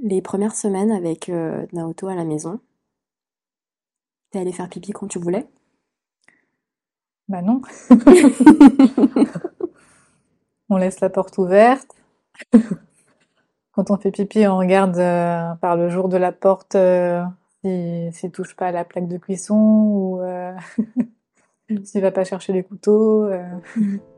Les premières semaines avec euh, Naoto à la maison, t'es allé faire pipi quand tu voulais? Bah non. On laisse la porte ouverte. Quand on fait pipi, on regarde euh, par le jour de la porte euh, s'il si, touche pas à la plaque de cuisson ou s'il va pas chercher les couteaux.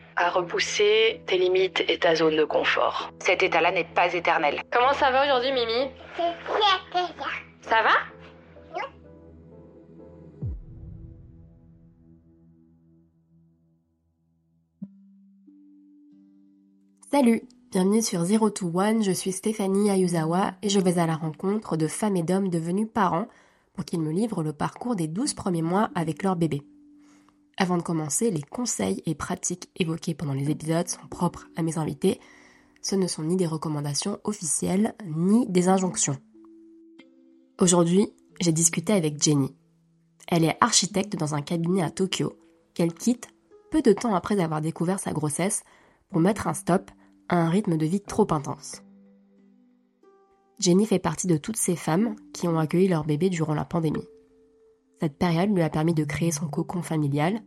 à repousser tes limites et ta zone de confort. Cet état-là n'est pas éternel. Comment ça va aujourd'hui, Mimi? Ça va? Salut, bienvenue sur Zero to One, je suis Stéphanie Ayuzawa et je vais à la rencontre de femmes et d'hommes devenus parents pour qu'ils me livrent le parcours des 12 premiers mois avec leur bébé. Avant de commencer, les conseils et pratiques évoqués pendant les épisodes sont propres à mes invités. Ce ne sont ni des recommandations officielles, ni des injonctions. Aujourd'hui, j'ai discuté avec Jenny. Elle est architecte dans un cabinet à Tokyo, qu'elle quitte peu de temps après avoir découvert sa grossesse pour mettre un stop à un rythme de vie trop intense. Jenny fait partie de toutes ces femmes qui ont accueilli leur bébé durant la pandémie. Cette période lui a permis de créer son cocon familial,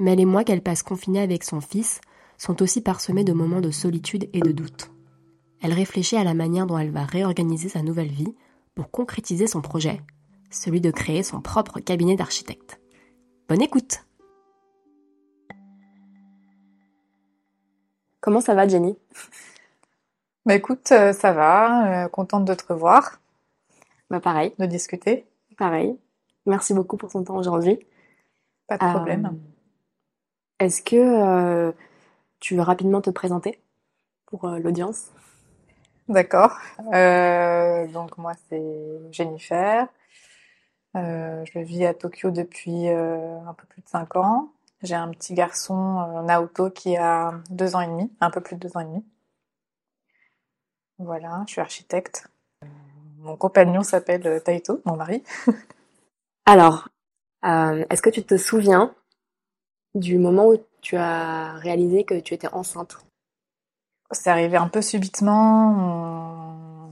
mais les mois qu'elle passe confinée avec son fils sont aussi parsemés de moments de solitude et de doute. Elle réfléchit à la manière dont elle va réorganiser sa nouvelle vie pour concrétiser son projet, celui de créer son propre cabinet d'architecte. Bonne écoute Comment ça va Jenny? Bah écoute, euh, ça va. euh, contente de te revoir, Bah pareil, de discuter. pareil. Merci beaucoup pour ton temps aujourd'hui. Pas de Euh, problème. Est-ce que euh, tu veux rapidement te présenter pour euh, l'audience? D'accord. Euh, donc moi c'est Jennifer. Je vis à Tokyo depuis un peu plus de cinq ans. J'ai un petit garçon Naoto qui a deux ans et demi, un peu plus de deux ans et demi. Voilà, je suis architecte. Mon compagnon s'appelle Taito, mon mari. Alors, est-ce que tu te souviens du moment où tu as réalisé que tu étais enceinte C'est arrivé un peu subitement. On...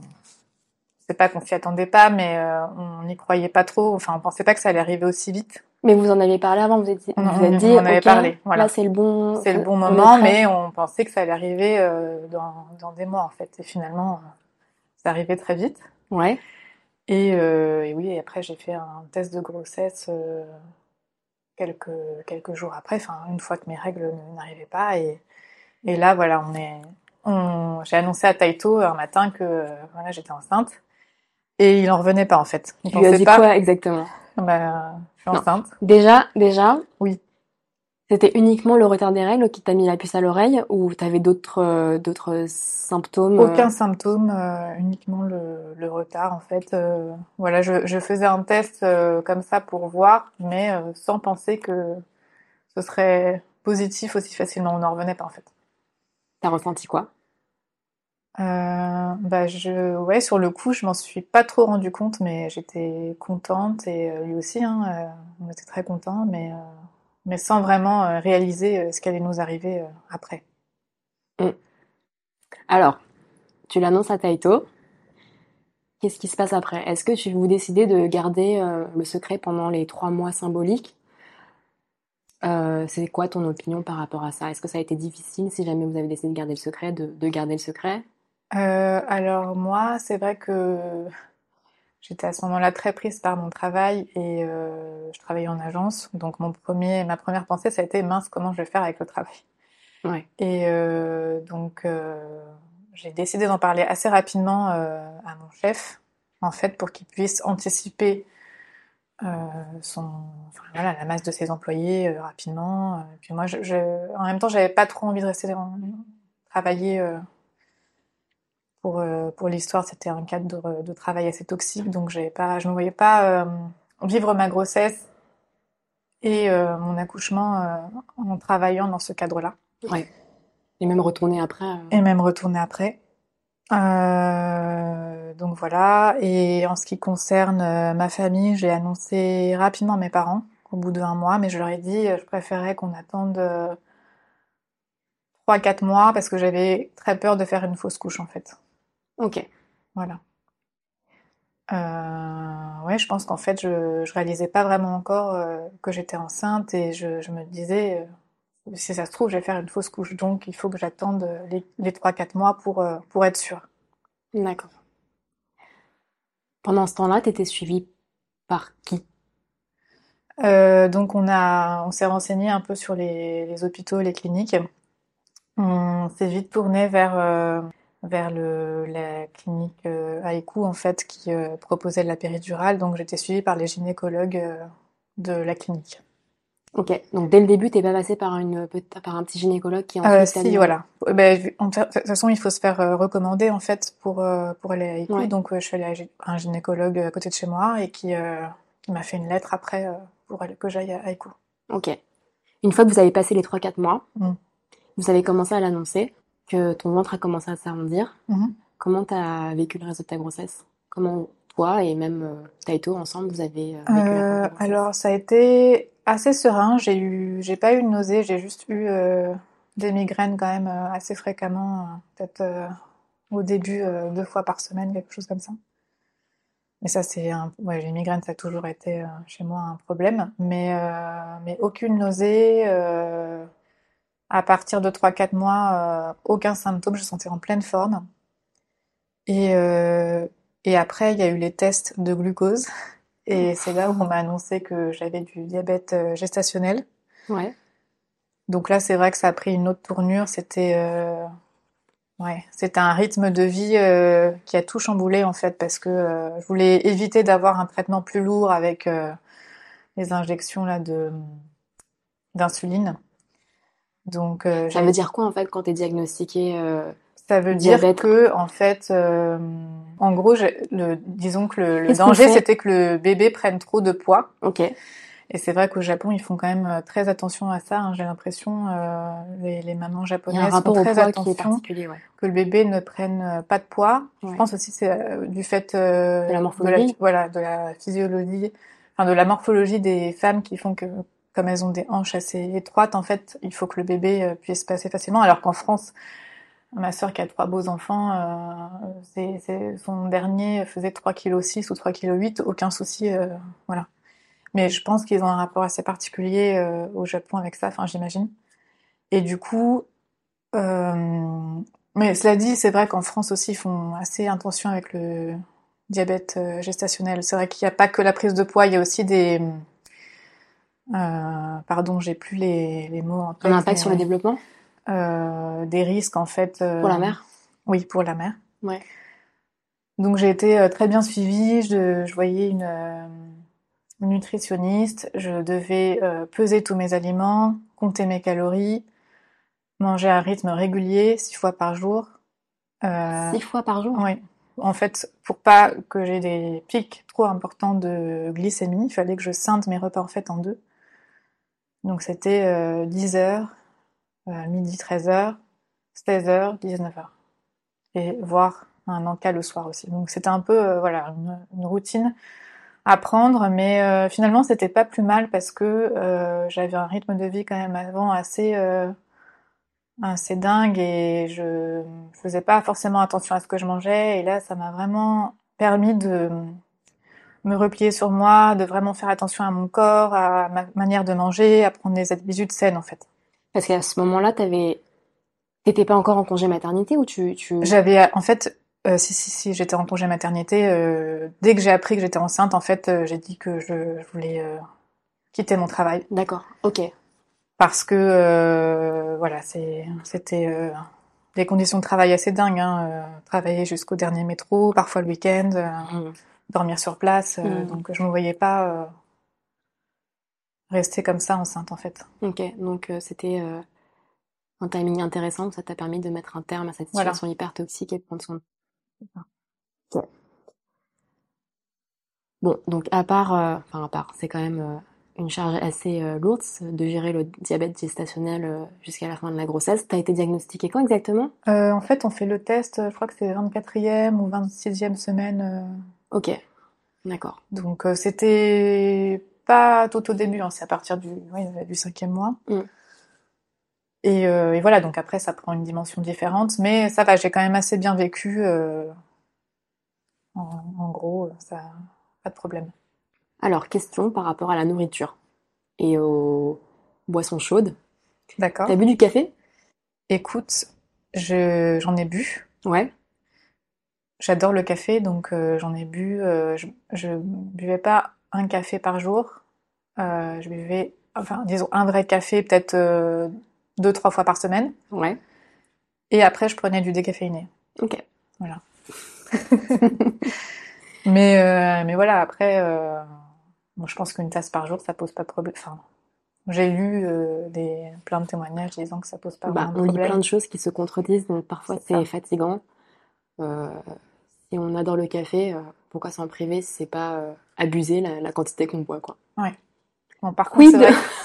C'est pas qu'on s'y attendait pas, mais euh, on n'y croyait pas trop. Enfin, on pensait pas que ça allait arriver aussi vite. Mais vous en avez parlé avant, vous êtes, vous On- êtes dit, on en avait parlé, voilà. là c'est le bon, C'est le bon moment, mais on pensait que ça allait arriver euh, dans, dans des mois en fait. Et finalement, euh, c'est arrivé très vite. Ouais. Et, euh, et oui, et après j'ai fait un test de grossesse euh, quelques quelques jours après, enfin une fois que mes règles n'arrivaient pas. Et, et là, voilà, on est, on, j'ai annoncé à Taito un matin que euh, voilà, j'étais enceinte. Et il en revenait pas en fait. Il Tu lui pensait dit pas. quoi exactement? Bah, je suis Non. enceinte. Déjà, déjà? Oui. C'était uniquement le retard des règles qui t'a mis la puce à l'oreille ou t'avais d'autres euh, d'autres symptômes euh, Aucun symptôme, euh, uniquement le, le retard en fait. Voilà, je, je faisais un test comme ça pour voir, mais sans penser que ce serait positif aussi facilement. On n'en revenait pas en fait. T'as ressenti quoi? Bah je, ouais, sur le coup, je m'en suis pas trop rendu compte, mais j'étais contente et lui aussi. Hein, on était très contents, mais mais sans vraiment euh, réaliser euh, ce qui allait nous arriver euh, après. Alors, tu l'annonces à Taito. Qu'est-ce qui se passe après? Est-ce que tu vous décidez de garder euh, le secret pendant les trois mois symboliques? Euh, C'est quoi ton opinion par rapport à ça? Est-ce que ça a été difficile, si jamais vous avez décidé de garder le secret, de, de garder le secret? Euh, alors moi, c'est vrai que j'étais à ce moment-là très prise par mon travail et euh, je travaillais en agence. Donc mon premier, ma première pensée, ça a été mince, comment je vais faire avec le travail? Ouais. Et euh, donc euh, j'ai décidé d'en parler assez rapidement euh, à mon chef, en fait, pour qu'il puisse anticiper euh, son, enfin, voilà, la masse de ses employés euh, rapidement. Et puis moi, je, je- en même temps, j'avais pas trop envie de rester en- travailler. Euh, pour, pour l'histoire, c'était un cadre de, travail assez toxique, donc pas, je ne voyais pas euh, vivre ma grossesse et euh, mon accouchement euh, en travaillant dans ce cadre-là. Ouais. Et même retourner après. euh, Et même retourner après. Donc voilà. Et en ce qui concerne ma famille, j'ai annoncé rapidement à mes parents au bout d'un mois, mais je leur ai dit euh, je préférais qu'on attende euh, 3-4 mois parce que j'avais très peur de faire une fausse couche en fait. Ok. Voilà. Euh, ouais, je pense qu'en fait, je, je réalisais pas vraiment encore euh, que j'étais enceinte et je, je me disais, euh, si ça se trouve, je vais faire une fausse couche, donc il faut que j'attende euh, les, les 3-4 mois pour, pour être sûre. D'accord. Pendant ce temps-là, t'étais suivie par qui? Donc on a, on s'est renseigné un peu sur les, les hôpitaux, les cliniques. On s'est vite tourné vers, vers le, la clinique euh, en fait, qui euh, proposait de la péridurale. Donc j'étais suivie par les gynécologues euh, de la clinique. Ok. Donc dès le début, t'es pas passée par une par un petit gynécologue qui Euh, ensuite t'a si, voilà. Euh, ben, en- de toute façon, il faut se faire euh, recommander en fait pour euh, pour aller à. Ouais. Donc, euh, je suis allée à un gynécologue à côté de chez moi et qui euh, qui m'a fait une lettre après euh, pour aller- que j'aille à Haïkou. Ok. Une fois que vous avez passé les 3-4 mois, Mm. vous avez commencé à l'annoncer, que ton ventre a commencé à s'arrondir. Mhm. Comment t'as vécu le reste de ta grossesse? Comment toi et même euh, Taito ensemble, vous avez euh, vécu Euh, alors, ça a été assez serein. J'ai eu, j'ai pas eu de nausée. J'ai juste eu euh, des migraines quand même euh, assez fréquemment, peut-être au début deux fois par semaine, quelque chose comme ça. Mais ça, c'est un, ouais, les migraines, ça a toujours été chez moi un problème. Mais, mais aucune nausée. À partir de 3-4 mois, euh, aucun symptôme. Je sentais en pleine forme. Et, euh, et après, il y a eu les tests de glucose. Et c'est là où on m'a annoncé que j'avais du diabète euh, gestationnel. Ouais. Donc là, c'est vrai que ça a pris une autre tournure. C'était euh, ouais, c'était un rythme de vie euh, qui a tout chamboulé en fait parce que euh, je voulais éviter d'avoir un traitement plus lourd avec les injections là de d'insuline. Donc euh, Ça veut dire quoi en fait quand t'es diagnostiqué euh, ça veut dire diabète? que en fait, euh, en gros, le, disons que le, le danger c'était que le bébé prenne trop de poids. Ok. Et c'est vrai qu'au Japon, ils font quand même euh, très attention à ça. hein, J'ai l'impression, euh, les, les mamans japonaises font très attention particulier, ouais. que le bébé ne prenne euh, pas de poids. Ouais. Je pense aussi c'est du fait euh, De la morphologie. voilà, de la physiologie, enfin de la morphologie des femmes qui font que comme elles ont des hanches assez étroites, en fait, il faut que le bébé euh, puisse passer facilement. Alors qu'en France, ma sœur qui a trois beaux enfants, euh, son dernier faisait 3 kg 6 ou 3 kg 8, aucun souci, euh, voilà. Mais je pense qu'ils ont un rapport assez particulier au Japon avec ça, enfin j'imagine. Et du coup, mais cela dit, c'est vrai qu'en France aussi, ils font assez attention avec le diabète gestationnel. C'est vrai qu'il n'y a pas que la prise de poids, il y a aussi des... euh, pardon, j'ai plus les, les mots en tête. Un impact mais, sur le développement? euh, des risques en fait. euh, pour la mère? Oui, pour la mère. Ouais. Donc j'ai été très bien suivie. Je, je voyais une, une nutritionniste. Je devais euh, peser tous mes aliments, compter mes calories, manger à un rythme régulier, six fois par jour. Euh, Six fois par jour? oui. En fait, pour pas que j'ai des pics trop importants de glycémie, il fallait que je scinde mes repas en fait en deux. Donc c'était euh, 10 heures, euh, midi 13 heures, 16 heures, 19 heures. Et voire un encas le soir aussi. Donc c'était un peu euh, voilà une, une routine à prendre, mais euh, finalement c'était pas plus mal parce que euh, j'avais un rythme de vie quand même avant assez euh, assez dingue et je faisais pas forcément attention à ce que je mangeais et là ça m'a vraiment permis de me replier sur moi, de vraiment faire attention à mon corps, à ma manière de manger, à prendre des habitudes saines en fait. Parce qu'à ce moment-là, t'avais, t'étais pas encore en congé maternité ou tu, tu... J'avais en fait euh, si si si j'étais en congé maternité euh, dès que j'ai appris que j'étais enceinte en fait euh, j'ai dit que je, je voulais euh, quitter mon travail D'accord. Ok. parce que euh, voilà c'est c'était euh, des conditions de travail assez dingues hein, euh, travailler jusqu'au dernier métro parfois le week-end euh, Mhm. Dormir sur place euh, Mhm. donc je me voyais pas euh, rester comme ça enceinte en fait Ok. Donc euh, c'était un timing intéressant. Ça t'a permis de mettre un terme à cette Voilà. situation hyper toxique et de prendre soin de Bon, donc à part, euh, enfin à part, c'est quand même euh, une charge assez euh, lourde de gérer le diabète gestationnel jusqu'à la fin de la grossesse. T'as été diagnostiquée quand exactement? En fait, on fait le test, je crois que c'est 24e ou 26e semaine. Euh, Ok, d'accord. donc euh, c'était pas tout au début, hein, c'est à partir du, du cinquième mois. Mm. Et, euh, et voilà, donc après ça prend une dimension différente, mais ça va, j'ai quand même assez bien vécu. euh, en, en gros, ça, pas de problème. Alors, question par rapport à la nourriture et aux boissons chaudes. D'accord. T'as bu du café? Écoute, je, j'en ai bu. Ouais. J'adore le café, donc euh, j'en ai bu. euh, je, je buvais pas un café par jour. Euh, je buvais, enfin, disons, un vrai café peut-être deux, trois fois par semaine. Ouais. Et après, je prenais du décaféiné. Ok. Mais, euh, mais voilà, après, moi, je pense qu'une tasse par jour, ça pose pas de problème. Enfin, j'ai lu euh, des, plein de témoignages disant que ça pose pas Bah, vraiment de on lit problème. plein de choses qui se contredisent, donc parfois C'est fatigant. Euh, si on adore le café, euh, pourquoi s'en priver si c'est pas euh, abuser la, la quantité qu'on boit, quoi. Bon, par contre,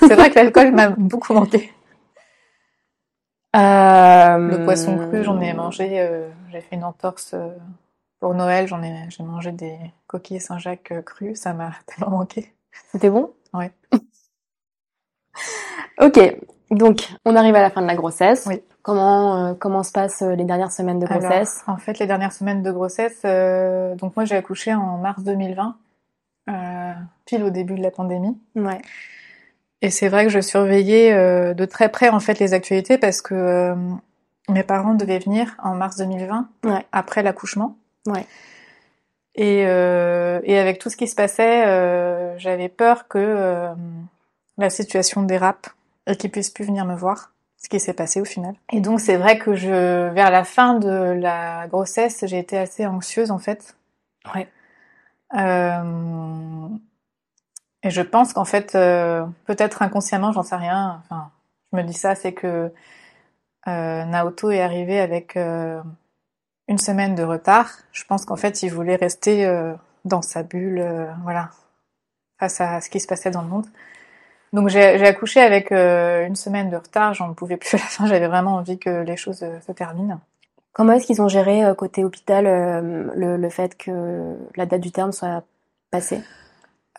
c'est vrai, que l'alcool m'a beaucoup manqué. Euh, Le poisson cru, j'en ai mangé. euh, j'ai fait une entorse euh, pour Noël. J'en ai, j'ai mangé des coquilles Saint-Jacques crues. Ça m'a tellement manqué. C'était bon? Ouais. ok, donc on arrive à la fin de la grossesse. Oui. Comment, euh, comment se passent euh, les dernières semaines de Alors, grossesse? en fait, les dernières semaines de grossesse, euh, donc moi j'ai accouché en mars 2020, euh, pile au début de la pandémie. Ouais. Et c'est vrai que je surveillais de très près en fait les actualités parce que mes parents devaient venir en mars 2020 Ouais. après l'accouchement. Ouais. Et, et avec tout ce qui se passait, j'avais peur que la situation dérape et qu'ils puissent plus venir me voir. Ce qui s'est passé au final. Et donc c'est vrai que je, vers la fin de la grossesse, j'ai été assez anxieuse en fait. Ouais. Euh, et je pense qu'en fait, euh, peut-être inconsciemment, j'en sais rien. Enfin, je me dis ça, c'est que euh, Naoto est arrivé avec une semaine de retard. Je pense qu'en fait, il voulait rester dans sa bulle, voilà, face à ce qui se passait dans le monde. Donc j'ai accouché avec euh, une semaine de retard. J'en pouvais plus à la fin. J'avais vraiment envie que les choses euh, se terminent. Comment est-ce qu'ils ont géré euh, côté hôpital le, le fait que la date du terme soit passée?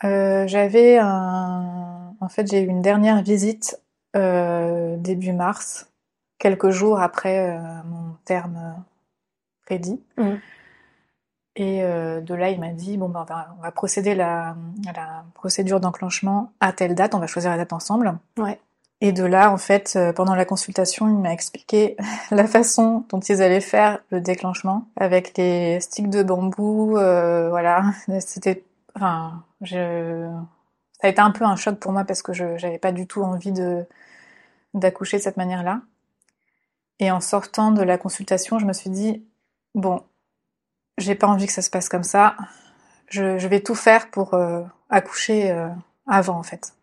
J'avais un... En fait, j'ai eu une dernière visite début mars, quelques jours après mon terme prédit. Mhm. Et euh, de là, il m'a dit, bon, ben, on va, on va procéder la, à la procédure d'enclenchement à telle date, on va choisir la date ensemble. Ouais. Et de là, en fait, euh, pendant la consultation, il m'a expliqué la façon dont ils allaient faire le déclenchement avec les sticks de bambou, euh, voilà. C'était, enfin, je, ça a été un peu un choc pour moi parce que je, j'avais pas du tout envie de, d'accoucher de cette manière-là. Et en sortant de la consultation, je me suis dit, bon, j'ai pas envie que ça se passe comme ça. Je, vais tout faire pour euh, accoucher euh, avant, en fait.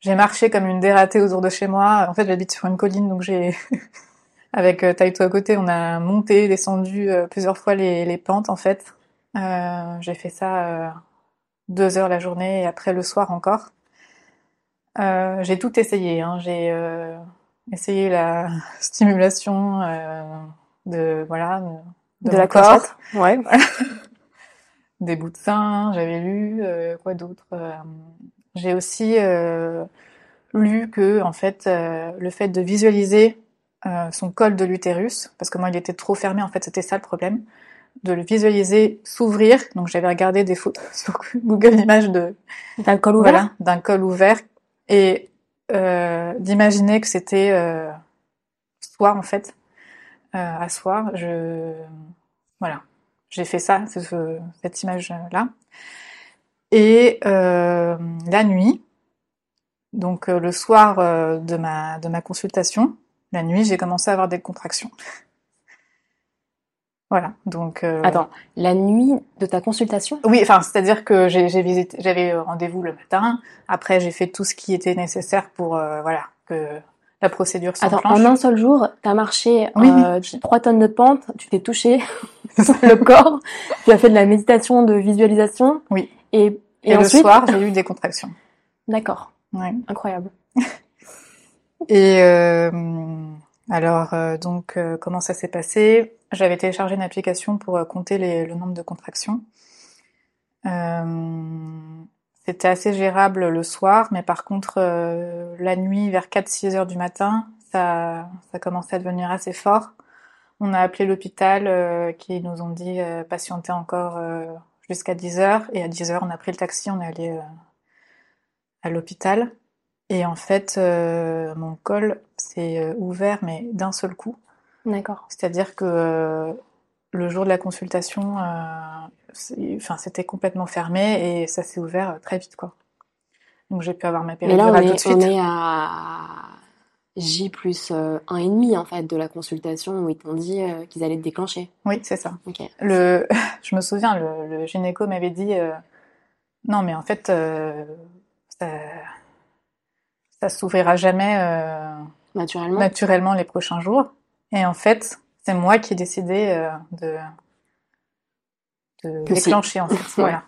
J'ai marché comme une dératée autour de chez moi. En fait, j'habite sur une colline, donc j'ai, avec euh, Taito à côté, on a monté, descendu plusieurs fois les, pentes, en fait. J'ai fait ça deux heures la journée et après le soir encore. J'ai tout essayé. Hein. J'ai essayé la stimulation de voilà de, la corps, clochette Ouais. des bouts de. J'avais lu euh, quoi d'autre. Euh, j'ai aussi euh, lu que en fait euh, le fait de visualiser euh, son col de l'utérus, parce que moi il était trop fermé. En fait, c'était ça le problème de le visualiser s'ouvrir. Donc j'avais regardé des photos sur Google Images de le col ouvert voilà, d'un col ouvert et euh, d'imaginer que c'était euh, soi en fait, à soi. Je voilà, j'ai fait ça, ce- ce- cette image là. Et euh, la nuit, donc euh, le soir euh, de ma de ma consultation, la nuit, j'ai commencé à avoir des contractions. Voilà, donc euh, Attends, la nuit de ta consultation? Oui, enfin, c'est-à-dire que j'ai j'ai visité, j'avais rendez-vous le matin. Après, j'ai fait tout ce qui était nécessaire pour, euh, voilà, que la procédure Attends, en un seul jour, t'as marché Oui, euh, 3 tonnes de pente, tu t'es touché le corps, tu as fait de la méditation, de visualisation. Oui. Et, et, Et, le soir, j'ai eu des contractions. D'accord, Ouais. incroyable. Et euh, alors, euh, donc, euh, comment ça s'est passé? J'avais téléchargé une application pour euh, compter les- le nombre de contractions. Euh, C'était assez gérable le soir, mais par contre, euh, la nuit, vers 4-6 heures du matin, ça, ça commençait à devenir assez fort. On a appelé l'hôpital euh, qui nous ont dit euh, patienter encore jusqu'à 10 heures. Et à 10 heures, on a pris le taxi, on est allé à l'hôpital. Et en fait, mon col s'est ouvert, mais d'un seul coup. D'accord. C'est-à-dire que le jour de la consultation, euh, enfin, c'était complètement fermé et ça s'est ouvert euh, très vite, quoi. Donc j'ai pu avoir ma Mais là, on péridurale tout de suite. on est à J plus euh, un et demi en fait de la consultation où ils t'ont dit euh, qu'ils allaient te déclencher. Oui, c'est ça. Le, je me souviens, le, le gynéco m'avait dit, euh, non, mais en fait, euh, ça, ça s'ouvrira jamais Naturellement. naturellement les prochains jours. Et en fait, c'est moi qui ai décidé euh, de, déclencher, en fait. Voilà.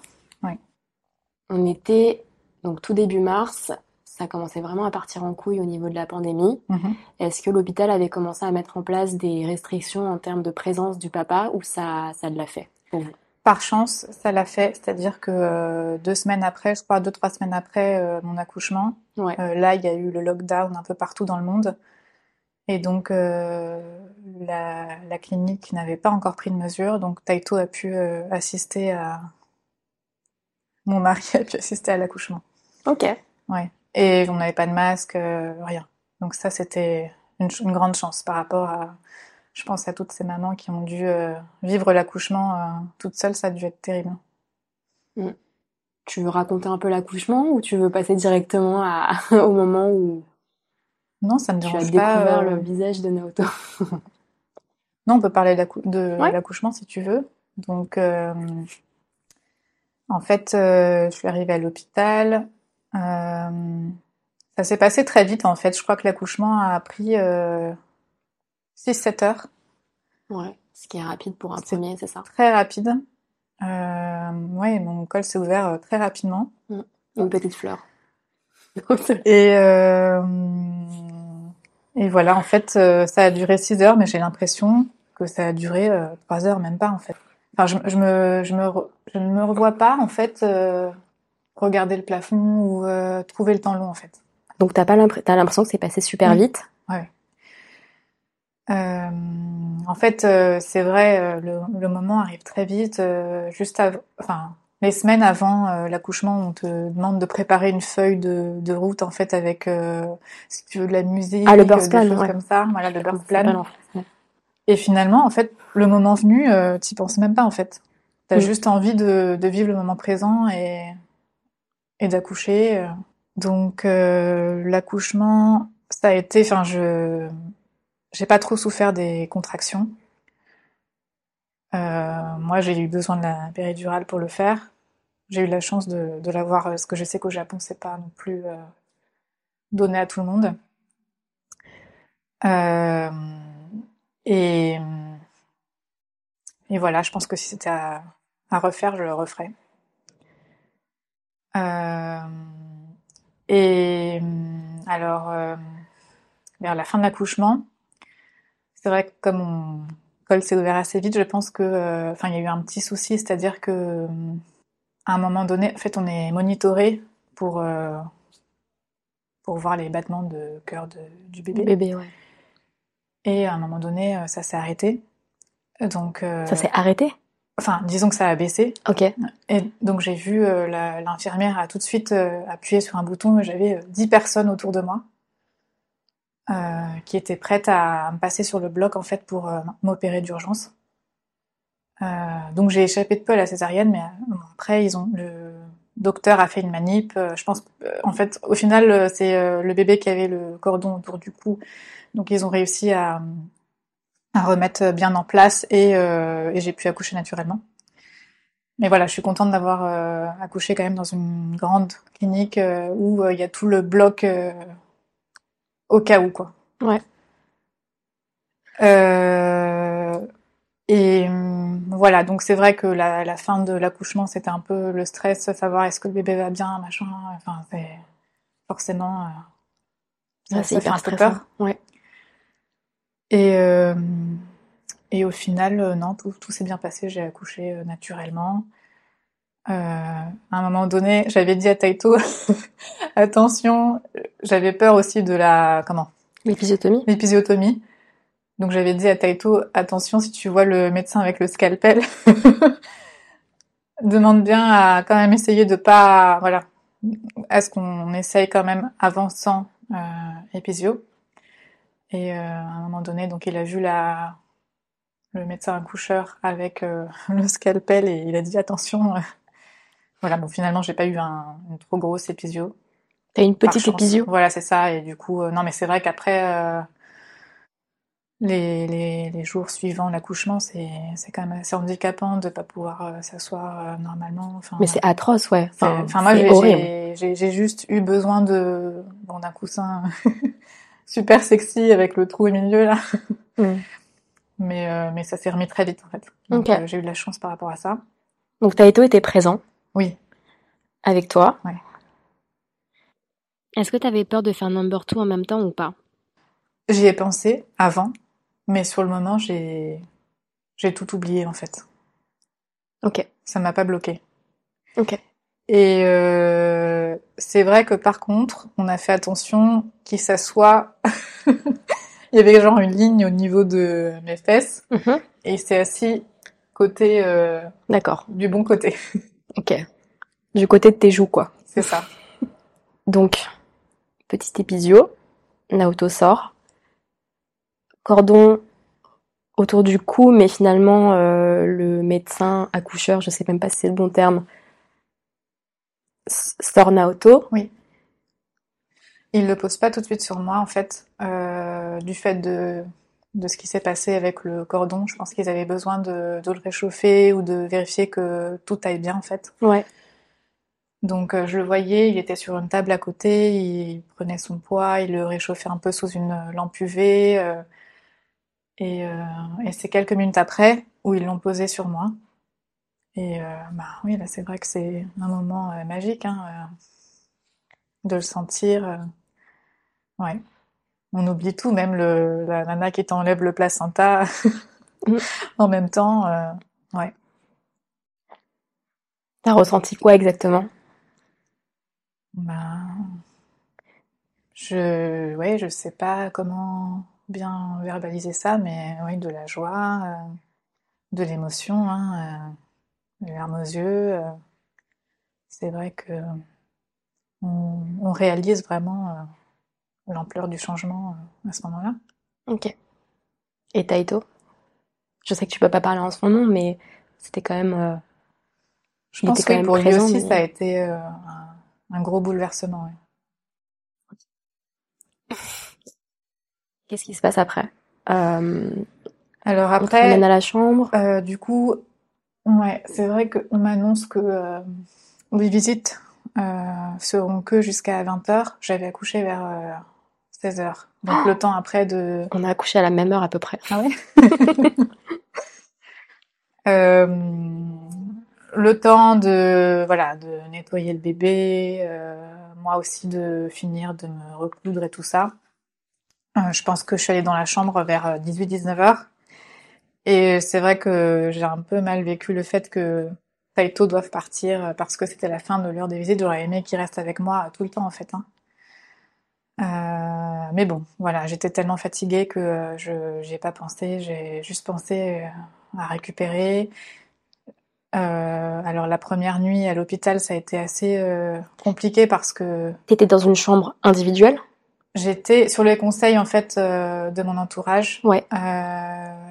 On était donc tout début mars, ça commençait vraiment à partir en couille au niveau de la pandémie. Mhm. Est-ce que l'hôpital avait commencé à mettre en place des restrictions en termes de présence du papa ou ça, ça l'a fait pour vous? Par chance, ça l'a fait, c'est-à-dire que euh, deux semaines après, je crois deux trois semaines après euh, mon accouchement, Ouais. euh, là il y a eu le lockdown un peu partout dans le monde, et donc euh, la, la clinique n'avait pas encore pris de mesures, donc Taito a pu euh, assister à mon mari a pu assister à l'accouchement. Ok. Ouais. Et on n'avait pas de masque, euh, rien. Donc ça c'était une, grande chance par rapport à, je pense à toutes ces mamans qui ont dû vivre l'accouchement toutes seules, ça a dû être terrible. Tu veux raconter un peu l'accouchement ou tu veux passer directement à, au moment où Non, ça me tu as dérange découvert pas. euh, le visage de Naoto Non, on peut parler de Ouais. l'accouchement si tu veux. Donc, euh, en fait, euh, je suis arrivée à l'hôpital. Euh, ça s'est passé très vite, en fait. Je crois que l'accouchement a pris euh, 6-7 heures. Ouais. Ce qui est rapide pour un premier, c'est ça Très rapide. Ouais, mon col s'est ouvert très rapidement. Une petite fleur. Et, et voilà, en fait, euh, ça a duré 6 heures, mais j'ai l'impression que ça a duré euh, 3 heures, même pas, en fait. Enfin, je, je me, je me, re- je ne me revois pas, en fait, euh, regarder le plafond ou euh, trouver le temps long, en fait. Donc t'as pas l'impression que c'est passé super vite? Euh, en fait, c'est vrai, le, le moment arrive très vite. juste avant, enfin, les semaines avant euh, l'accouchement, on te demande de préparer une feuille de, de route, en fait, avec, euh, si tu veux, de la musique, Ah, le euh, birth des plan, choses ouais. comme ça. Voilà, le birth plan. Et finalement, en fait, le moment venu, euh, t'y penses même pas, en fait. T'as Mm. juste envie de, de vivre le moment présent et, et d'accoucher. euh. Donc, euh, l'accouchement, ça a été, enfin, je, j'ai pas trop souffert des contractions. Euh, moi, j'ai eu besoin de la péridurale pour le faire. J'ai eu la chance de, de l'avoir, parce que je sais qu'au Japon, c'est pas non plus euh, donné à tout le monde. Euh, et, voilà, je pense que si c'était à, refaire, je le referais. Euh, et alors, euh, vers la fin de l'accouchement, c'est vrai que comme mon col s'est ouvert assez vite, je pense que, euh, enfin, il y a eu un petit souci, c'est-à-dire que euh, à un moment donné, en fait, on est monitoré pour euh, pour voir les battements de cœur de- du bébé. Bébé, ouais. Et à un moment donné, ça s'est arrêté. Donc, euh, Ça s'est arrêté? enfin, disons que ça a baissé. Ok. Et donc j'ai vu euh, l'infirmière a tout de suite euh, appuyé sur un bouton j'avais euh, 10 personnes autour de moi qui étaient prêtes à me passer sur le bloc en fait pour euh, m'opérer d'urgence. Euh, donc j'ai échappé de peu à la césarienne, mais euh, après ils ont le docteur a fait une manip. euh, je pense euh, en fait au final euh, c'est euh, le bébé qui avait le cordon autour du cou, donc ils ont réussi à remettre bien en place et, euh, j'ai pu accoucher naturellement. Mais voilà, je suis contente d'avoir euh, accouché quand même dans une grande clinique euh, où euh, il y a tout le bloc euh, au cas où quoi. Ouais. Euh, et hum, voilà, donc c'est vrai que la, la fin de l'accouchement, c'était un peu le stress, savoir est-ce que le bébé va bien, machin. Enfin, c'est forcément. euh, ça, Ouais, fait un peu peur. Ouais. Et, euh, et au final, non, tout, tout s'est bien passé. J'ai accouché naturellement. Euh, à un moment donné, j'avais dit à Taito, attention, j'avais peur aussi de la, comment, L'épisiotomie l'épisiotomie. Donc j'avais dit à Taito, attention, si tu vois le médecin avec le scalpel, demande bien à quand même essayer de pas, voilà, à ce qu'on essaye quand même avant sans euh, épisio. Et euh, à un moment donné, donc il a vu la le médecin accoucheur avec euh, le scalpel et il a dit attention. Voilà, bon finalement j'ai pas eu un, une trop grosse épisio. T'as une Par petite épisio? Voilà, c'est ça. Et du coup, euh, non, mais c'est vrai qu'après euh, les, les, les jours suivants l'accouchement, c'est c'est quand même assez handicapant de pas pouvoir euh, s'asseoir normalement. Enfin, Mais c'est atroce, ouais. Enfin, enfin, moi, j'ai- juste eu besoin de bon d'un coussin super sexy avec le trou au milieu là. Mm. Mais mais ça s'est remis très vite en fait. Donc j'ai eu de la chance par rapport à ça. Donc Taito était présent Oui. avec toi. Ouais. Est-ce que t'avais peur de faire number two en même temps ou pas? J'y ai pensé avant, mais sur le moment, j'ai j'ai tout oublié en fait. Ok. Ça m'a pas bloqué. Ok. Et euh, c'est vrai que par contre, on a fait attention qu'il s'assoit. Il y avait genre une ligne au niveau de mes fesses Mhm. et il s'est assis côté euh, D'accord. du bon côté. Ok. Du côté de tes joues, quoi. C'est ça. Donc, petit épisio, Naoto sort, cordon autour du cou, mais finalement, euh, le médecin accoucheur, je sais même pas si c'est le bon terme, sort Naoto. Il le pose pas tout de suite sur moi en fait, euh, du fait de de ce qui s'est passé avec le cordon. Je pense qu'ils avaient besoin de, de le réchauffer ou de vérifier que tout aille bien en fait. Ouais. Donc euh, je le voyais, il était sur une table à côté, il prenait son poids, il le réchauffait un peu sous une lampe UV. euh, et euh, et c'est quelques minutes après où ils l'ont posé sur moi. Et euh, bah oui, là c'est vrai que c'est un moment euh, magique, hein, euh, de le sentir. euh, ouais. On oublie tout, même le, la nana qui t'enlève le placenta Mm. en même temps. euh, ouais. T'as ressenti quoi exactement? Ben, je, ouais, je sais pas comment bien verbaliser ça, mais oui, de la joie, euh, de l'émotion, hein, euh, les larmes aux yeux. c'est vrai que on, on réalise vraiment l'ampleur du changement euh, à ce moment-là. Ok. Et Taito? Je sais que tu peux pas parler en son nom, mais c'était quand même... euh, Je pense que pour lui aussi, mais- ça a été euh, un, un gros bouleversement. ouais. Qu'est-ce qui se passe après? Euh, Alors On après, ramène à la chambre du coup, ouais, c'est vrai qu'on m'annonce que les visites seront que jusqu'à 20h. J'avais accouché vers 16h. Donc le temps après de... On a accouché à la même heure à peu près. Ah ouais Euh, le temps de, voilà, de nettoyer le bébé, euh, moi aussi de finir de me recoudre et tout ça. Euh, je pense que je suis allée dans la chambre vers 18-19 heures. Et c'est vrai que j'ai un peu mal vécu le fait que Taito doive partir parce que c'était la fin de l'heure des visites. J'aurais aimé qu'il reste avec moi tout le temps en fait. hein. Euh, mais bon, voilà, j'étais tellement fatiguée que euh, je j'ai pas pensé. J'ai juste pensé euh, à récupérer. Euh, alors la première nuit à l'hôpital, ça a été assez euh, compliqué parce que T'étais dans une chambre individuelle? J'étais sur les conseils en fait de mon entourage. Ouais.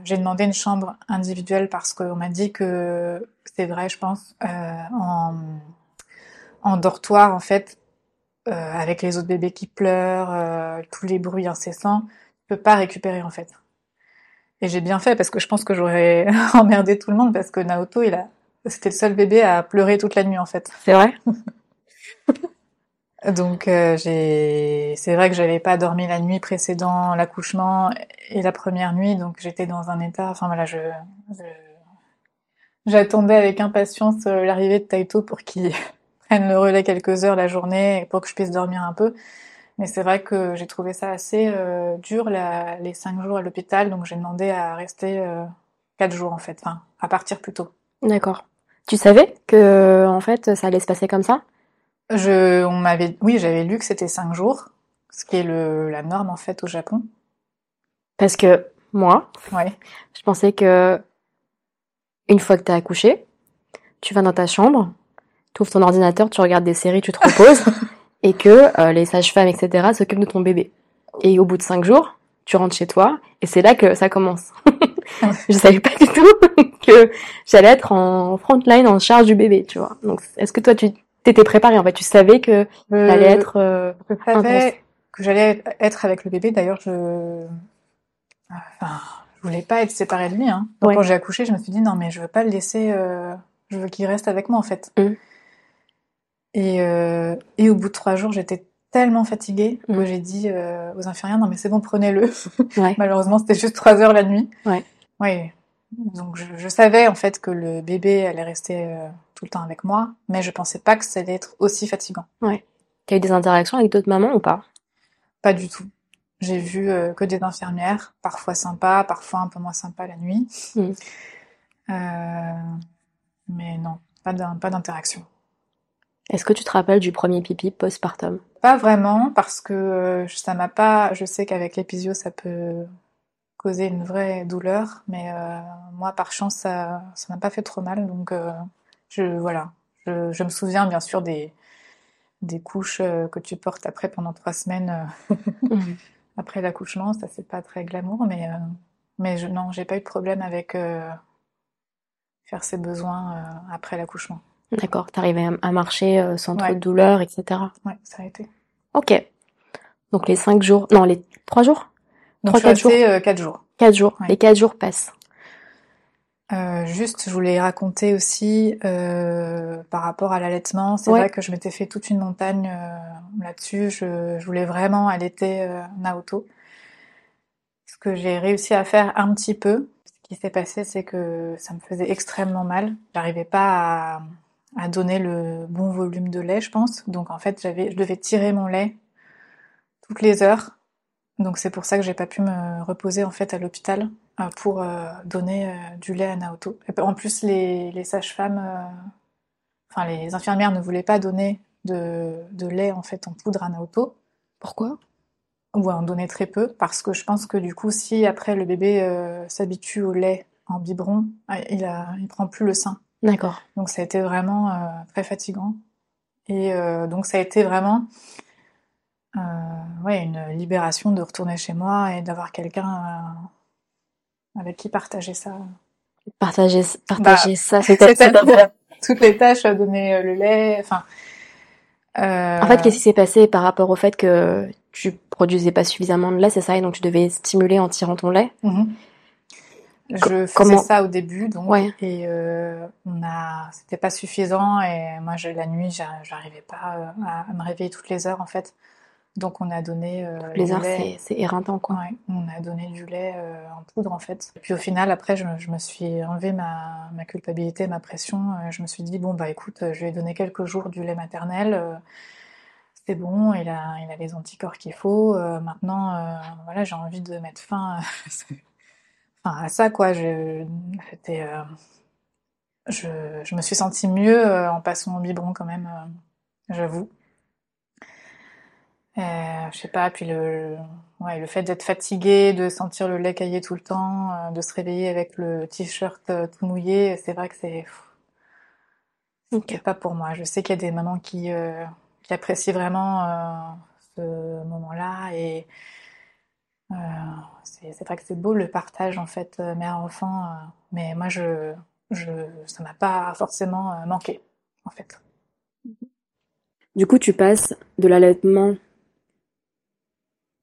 J'ai demandé une chambre individuelle parce qu'on m'a dit que c'est vrai, je pense, en, en dortoir en fait, avec les autres bébés qui pleurent, euh, tous les bruits incessants, tu peux pas récupérer en fait. Et j'ai bien fait parce que je pense que j'aurais emmerdé tout le monde parce que Naoto, il a, c'était le seul bébé à pleurer toute la nuit en fait. C'est vrai? Donc euh, j'ai, c'est vrai que j'avais pas dormi la nuit précédant l'accouchement et la première nuit, donc j'étais dans un état. Enfin voilà, je, j'attendais avec impatience euh, l'arrivée de Taito pour qu'il prenne le relais quelques heures la journée pour que je puisse dormir un peu. Mais c'est vrai que j'ai trouvé ça assez euh, dur la- les cinq jours à l'hôpital, donc j'ai demandé à rester euh, quatre jours en fait, enfin à partir plus tôt. D'accord. Tu savais que, en fait, ça allait se passer comme ça? Je, on m'avait, oui, j'avais lu que c'était cinq jours, ce qui est le, la norme en fait au Japon. Parce que moi, Ouais. je pensais que une fois que t'as accouché, tu vas dans ta chambre, tu ouvres ton ordinateur, tu regardes des séries, tu te reposes, et que euh, les sages-femmes, etc., s'occupent de ton bébé. Et au bout de cinq jours, tu rentres chez toi, et c'est là que ça commence. je savais pas du tout que j'allais être en front line, en charge du bébé, tu vois. Donc, est-ce que toi, tu t'étais préparé en fait, tu savais que t'allais être euh, je savais que j'allais être avec le bébé. D'ailleurs, je, enfin, je voulais pas être séparée de lui. Hein. Donc Ouais. quand j'ai accouché, je me suis dit non, mais je veux pas le laisser. euh, je veux qu'il reste avec moi en fait. Mm. Et euh, et au bout de trois jours, j'étais tellement fatiguée Mm. que j'ai dit euh, aux infirmières non mais c'est bon, prenez-le. Ouais. Malheureusement, c'était juste trois heures la nuit. Ouais. Ouais. Donc je, je savais en fait que le bébé allait rester euh, tout le temps avec moi, mais je pensais pas que ça allait être aussi fatigant. T'as eu des interactions avec d'autres mamans ou pas? Pas du tout. J'ai vu euh, que des infirmières, parfois sympas, parfois un peu moins sympas la nuit. Mm. Mais non, pas d'interaction. Est-ce que tu te rappelles du premier pipi postpartum? Pas vraiment, parce que euh, ça m'a pas. Je sais qu'avec l'épisio, ça peut causer une vraie douleur, mais euh, moi, par chance, ça ça m'a pas fait trop mal. Donc, euh, je voilà. Je, je me souviens bien sûr des des couches que tu portes après pendant trois semaines. Mhm. après l'accouchement, ça c'est pas très glamour, mais euh, mais je, non, j'ai pas eu de problème avec faire ses besoins après l'accouchement. D'accord, t'arrivais à, à marcher euh, sans trop Ouais. de douleur, etc. Ouais, ça a été. Ok. Donc les cinq jours, non, les trois jours, Donc Trois, je suis quatre restée euh, quatre jours. quatre jours. Ouais. Les quatre jours passent. Euh, juste, je voulais raconter aussi euh, par rapport à l'allaitement. C'est Ouais. vrai que je m'étais fait toute une montagne là-dessus. Je, je voulais vraiment allaiter Naoto. Ce que j'ai réussi à faire un petit peu. Ce qui s'est passé, c'est que ça me faisait extrêmement mal. J'arrivais pas à, à donner le bon volume de lait, je pense. Donc en fait, j'avais, je devais tirer mon lait toutes les heures. Donc c'est pour ça que j'ai pas pu me reposer en fait à l'hôpital euh, pour euh, donner euh, du lait à Naoto. Et en plus, les, les sages-femmes, euh, enfin les infirmières ne voulaient pas donner de, de lait en fait en poudre à Naoto, Pourquoi? Ou en donner très peu, parce que je pense que du coup, si après le bébé s'habitue au lait en biberon, ah, il a, il prend plus le sein. D'accord. Donc ça a été vraiment euh, très fatigant. Et euh, donc ça a été vraiment euh, ouais, une libération de retourner chez moi et d'avoir quelqu'un euh, avec qui partager ça. Partager, partager ça, c'était. Bah, C'est-à-dire toutes les tâches, euh, donner euh, le lait, enfin. En fait, qu'est-ce qui s'est passé par rapport au fait que tu produisais pas suffisamment de lait, c'est ça, et donc tu devais stimuler en tirant ton lait? Mhm. Je faisais comment- ça au début, donc, Ouais. et euh, on a, c'était pas suffisant, et moi, je, la nuit, j'a- j'arrivais pas euh, à, à me réveiller toutes les heures, en fait. Donc, on a donné euh, Les heures, c'est éreintant, quoi. Ouais, on a donné du lait euh, en poudre en fait. Et puis au final, après, je, je me suis enlevé ma, ma culpabilité, ma pression. Euh, je me suis dit bon bah écoute, je ai donné quelques jours du lait maternel. c'est bon, il a, il a les anticorps qu'il faut. euh, maintenant, euh, voilà, j'ai envie de mettre fin, à- enfin, à ça quoi. Je, euh, je, je me suis sentie mieux euh, en passant au biberon quand même, euh, j'avoue. Je sais pas, puis le, ouais, le fait d'être fatigué, de sentir le lait cailler tout le temps, de se réveiller avec le t-shirt tout mouillé, c'est vrai que c'est Ok. c'est pas pour moi. Je sais qu'il y a des mamans qui, qui apprécient vraiment ce moment-là et euh, c'est vrai que c'est beau le partage en fait euh, mère-enfant, euh, mais moi je, je ça m'a pas forcément euh, manqué en fait. Du coup, tu passes de l'allaitement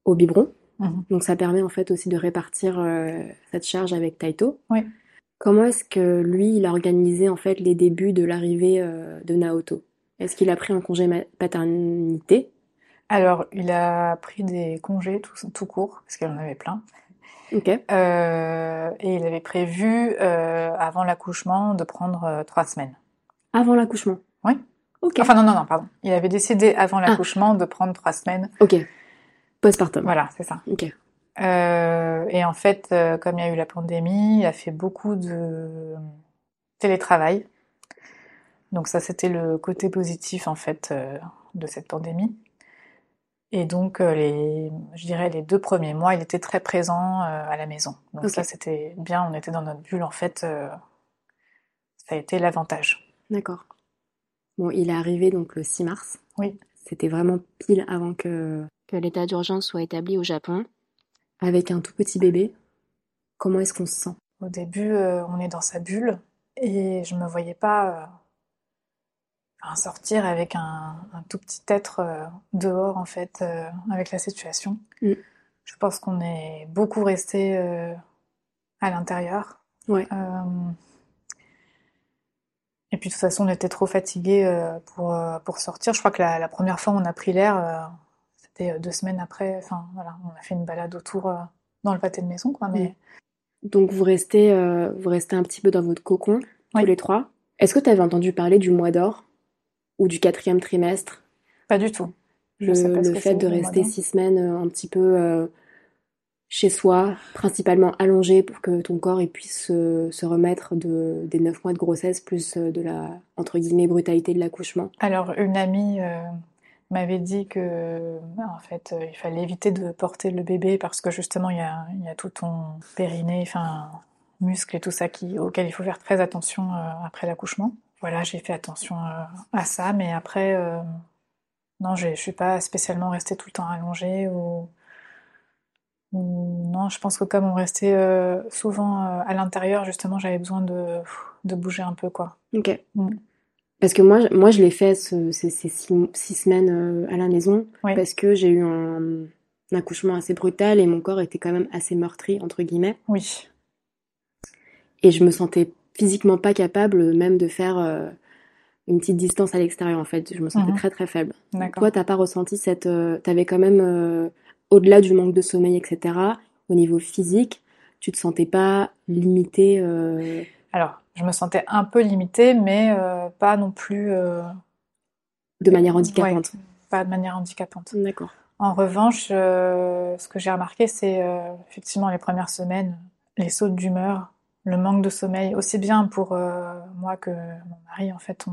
au biberon. Mhm. Donc ça permet en fait aussi de répartir cette charge avec Taito. Oui. Comment est-ce que lui, il a organisé en fait les débuts de l'arrivée de Naoto? Est-ce qu'il a pris un congé paternité? Alors, il a pris des congés tout, tout court, parce qu'il en avait plein. Ok. Euh, et il avait prévu, euh, avant l'accouchement, de prendre euh, trois semaines. Avant l'accouchement Oui. Ok. Enfin, non, non, non, pardon. Il avait décidé, avant Ah. l'accouchement, de prendre trois semaines. Ok. Postpartum. Voilà, c'est ça. Ok. Euh, et en fait, euh, comme il y a eu la pandémie, il a fait beaucoup de télétravail. Donc ça, c'était le côté positif en fait de cette pandémie. Et donc euh, les, je dirais les deux premiers mois, il était très présent euh, à la maison. Donc ça, c'était bien. On était dans notre bulle en fait. euh, ça a été l'avantage. D'accord. Bon, il est arrivé donc le 6 mars. Oui. C'était vraiment pile avant que, que l'état d'urgence soit établi au Japon. Avec un tout petit bébé. Comment est-ce qu'on se sent? Au début, on est dans sa bulle et je me voyais pas enfin, sortir avec un, un tout petit être euh, dehors en fait euh, avec la situation. Mm. Je pense qu'on est beaucoup resté euh, à l'intérieur. Ouais. Et puis de toute façon, on était trop fatigués euh, pour, euh, pour sortir. Je crois que la, la première fois on a pris l'air, euh, c'était deux semaines après. Enfin voilà, on a fait une balade autour dans le pâté de maison, quoi. Mais Donc vous restez, vous restez un petit peu dans votre cocon, tous les trois. Est-ce que tu avais entendu parler du mois d'or? Ou du quatrième trimestre pas du tout. Je Le, sais pas ce le que fait de rester six semaines euh, un petit peu euh, chez soi, principalement allongé pour que ton corps il puisse se, se remettre de, des neuf mois de grossesse plus euh, de la entre guillemets brutalité de l'accouchement. Alors, une amie euh, m'avait dit que, en fait, euh, il fallait éviter de porter le bébé parce que justement, il y a, il y a tout ton périnée, enfin, muscle et tout ça qui, auquel il faut faire très attention euh, après l'accouchement. Voilà, j'ai fait attention euh, à ça, mais après, euh, non, je suis pas spécialement restée tout le temps allongée ou, ou- non, je pense que comme on restait euh, souvent euh, à l'intérieur, justement, j'avais besoin de, de bouger un peu, quoi. Ok. Mm. Parce que moi, je- moi je l'ai fait ce- ces, ces six, six semaines à la maison Oui. parce que j'ai eu un, un accouchement assez brutal et mon corps était quand même assez meurtri entre guillemets Oui. et je me sentais physiquement pas capable même de faire euh, une petite distance à l'extérieur en fait. Je me sentais Mhm. très très faible. Toi, t'as pas ressenti cette, euh, t'avais quand même euh, au-delà du manque de sommeil etc. Au niveau physique, tu te sentais pas limité. euh, Alors, je me sentais un peu limitée, mais euh, pas non plus, euh, de manière handicapante. pas de manière handicapante. D'accord. En revanche, euh, ce que j'ai remarqué, c'est euh, effectivement les premières semaines, les sautes d'humeur, le manque de sommeil, aussi bien pour euh, moi que mon mari, en fait, on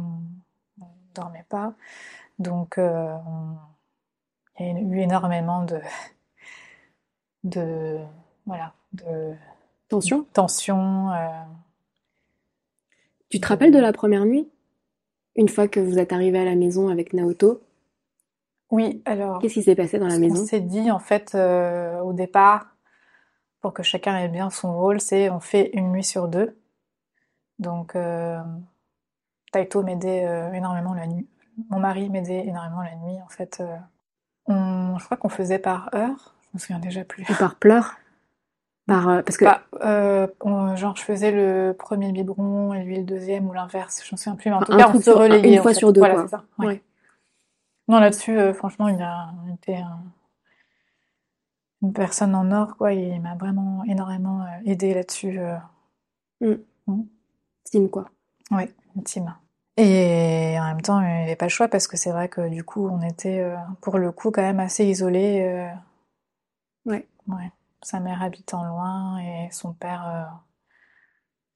ne dormait pas. Donc, euh, on- il y a eu énormément de, de, voilà, de Tension. tension. euh, Tu te rappelles de la première nuit? Une fois que vous êtes arrivé à la maison avec Naoto, Oui, alors. qu'est-ce qui s'est passé dans la maison? s'est dit en fait euh, au départ, pour que chacun ait bien son rôle, c'est on fait une nuit sur deux. Donc euh, Taito m'aidait euh, énormément la nuit. Mon mari m'aidait énormément la nuit. En fait, euh, on- je crois qu'on faisait par heure. Je me souviens déjà plus. Ou par pleurs? Par, euh, parce que, Bah, on- genre je faisais le premier biberon et lui le deuxième ou l'inverse. Je me souviens plus. Mais en tout Un cas, on se relayait. une fois fait. sur deux, Voilà, quoi. c'est ça. Ouais. Ouais. Non, là-dessus, franchement, il a été un- une personne en or, quoi. Il m'a vraiment énormément euh, aidé là-dessus. euh, Team, quoi. ouais, intime. Et en même temps, il n'y avait pas le choix parce que c'est vrai que du coup, on était euh, pour le coup quand même assez isolés. euh, Ouais. ouais. Sa mère habitant loin et son père euh,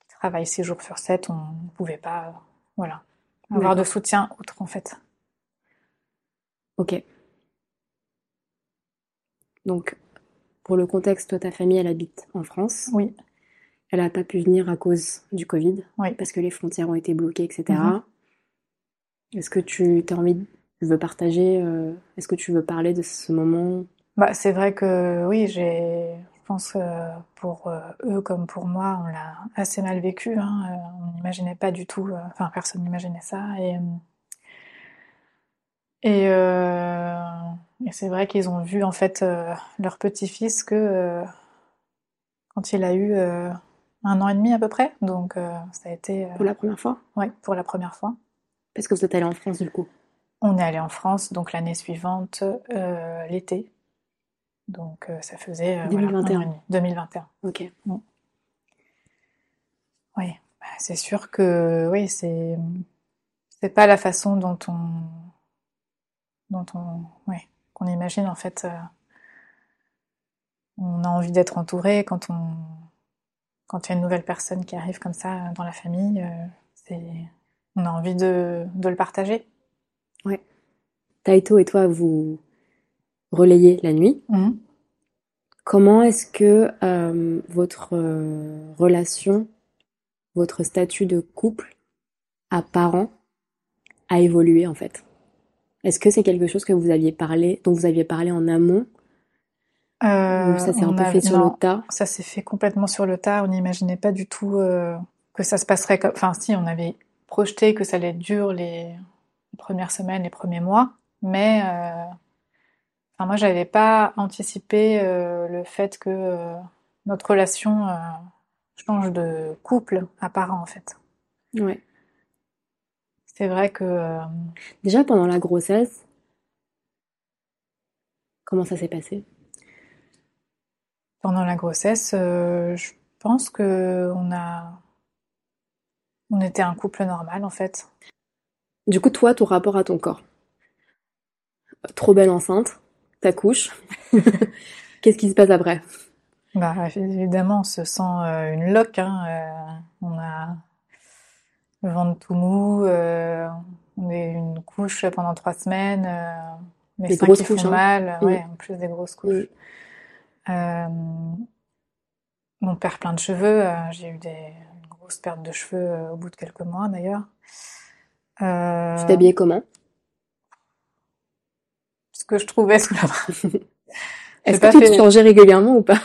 qui travaille six jours sur sept, on ne pouvait pas, voilà, avoir de soutien autre en fait. Ok. Donc, pour le contexte, toi, ta famille, elle habite en France. Oui. Elle n'a pas pu venir à cause du Covid, Oui. parce que les frontières ont été bloquées, etc. Mhm. Est-ce que tu as envie, de- tu veux partager, euh, est-ce que tu veux parler de ce moment? Bah, c'est vrai que oui, j'ai, je pense euh, pour euh, eux comme pour moi, on l'a assez mal vécu. Hein. On n'imaginait pas du tout, enfin personne n'imaginait ça. Et, et, et c'est vrai qu'ils ont vu en fait euh, leur petit-fils que euh, quand il a eu euh, un an et demi à peu près. Donc ça a été Pour la première fois? ouais, pour la première fois. Parce que vous êtes allé en France, du coup? On est allé en France, donc l'année suivante, l'été. Donc ça faisait euh, voilà, 2021. un an et demi. 2021. Ok. Oui, Bah, c'est sûr que oui, c'est c'est pas la façon dont on dont on ouais, qu'on imagine en fait. euh, on a envie d'être entouré quand on quand il y a une nouvelle personne qui arrive comme ça dans la famille, euh, c'est on a envie de, de le partager. Taito et toi, vous relayez la nuit. Comment est-ce que euh, votre euh, relation, votre statut de couple à parents a évolué en fait? Est-ce que c'est quelque chose que vous aviez parlé, dont vous aviez parlé en amont? Euh, ou ça s'est un on peu a- fait sur non, le tas? Ça s'est fait complètement sur le tas. On n'imaginait pas du tout euh, que ça se passerait comme. Enfin, si, on avait projeté que ça allait être dur les premières semaines, les premiers mois, mais euh, enfin, moi, j'avais pas anticipé euh, le fait que euh, notre relation euh, change de couple à en fait. Ouais. C'est vrai que euh, Déjà pendant la grossesse, comment ça s'est passé? Pendant la grossesse, euh, je pense que on a, on était un couple normal, en fait. Du coup, toi, ton rapport à ton corps? Trop belle enceinte, t'accouches. Qu'est-ce qui se passe après? Bah, évidemment, on se sent euh, une loque. Hein, euh, on a le ventre tout mou, euh, on est une couche pendant trois semaines, euh, les Des seins grosses qui couches, font hein. mal, ouais, en plus des grosses couches. Euh, on perd plein de cheveux. euh, j'ai eu des, une grosse perte de cheveux euh, au bout de quelques mois d'ailleurs. Tu t'habillais comment? Ce que je trouvais sous la main. Est-ce que tu te fait- changeais régulièrement ou pas?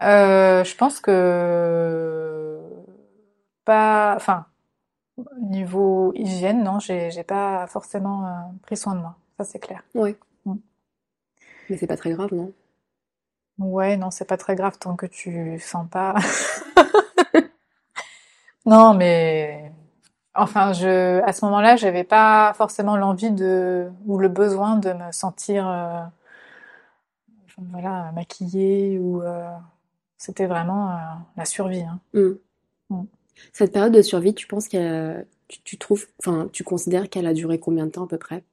Je pense que pas, enfin, niveau hygiène, non, j'ai pas forcément euh, pris soin de moi, ça c'est clair. Ouais. Mm. Mais c'est pas très grave, non? Ouais, non, c'est pas très grave tant que tu sens pas. Non, mais enfin, je, à ce moment-là, j'avais pas forcément l'envie de ou le besoin de me sentir, euh, enfin, voilà, maquillée ou euh, c'était vraiment la survie. Hein. Hmm. Mm. Cette période de survie, tu penses qu'elle, tu, tu trouves, enfin, tu considères qu'elle a duré combien de temps à peu près?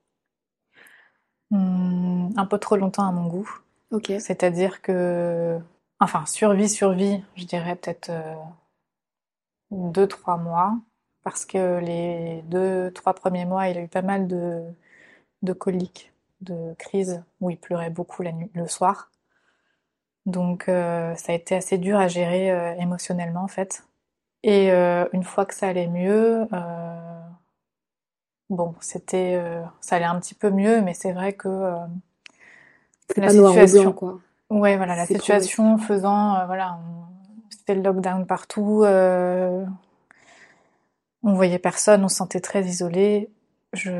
Hmm, un peu trop longtemps à mon goût. Ok. C'est-à-dire que, enfin, survie, survie, je dirais peut-être euh, deux, trois mois, parce que les deux, trois premiers mois, il a eu pas mal de, de coliques, de crises, où il pleurait beaucoup la nuit, le soir. Donc, euh, ça a été assez dur à gérer euh, émotionnellement, en fait. Et euh, une fois que ça allait mieux, euh, bon, c'était, euh, ça allait un petit peu mieux, mais c'est vrai que la pas noir ou situation- blanc, quoi. Ouais, voilà, la situation faisant, voilà, c'était le lockdown partout, on voyait personne, on se sentait très isolé. Je,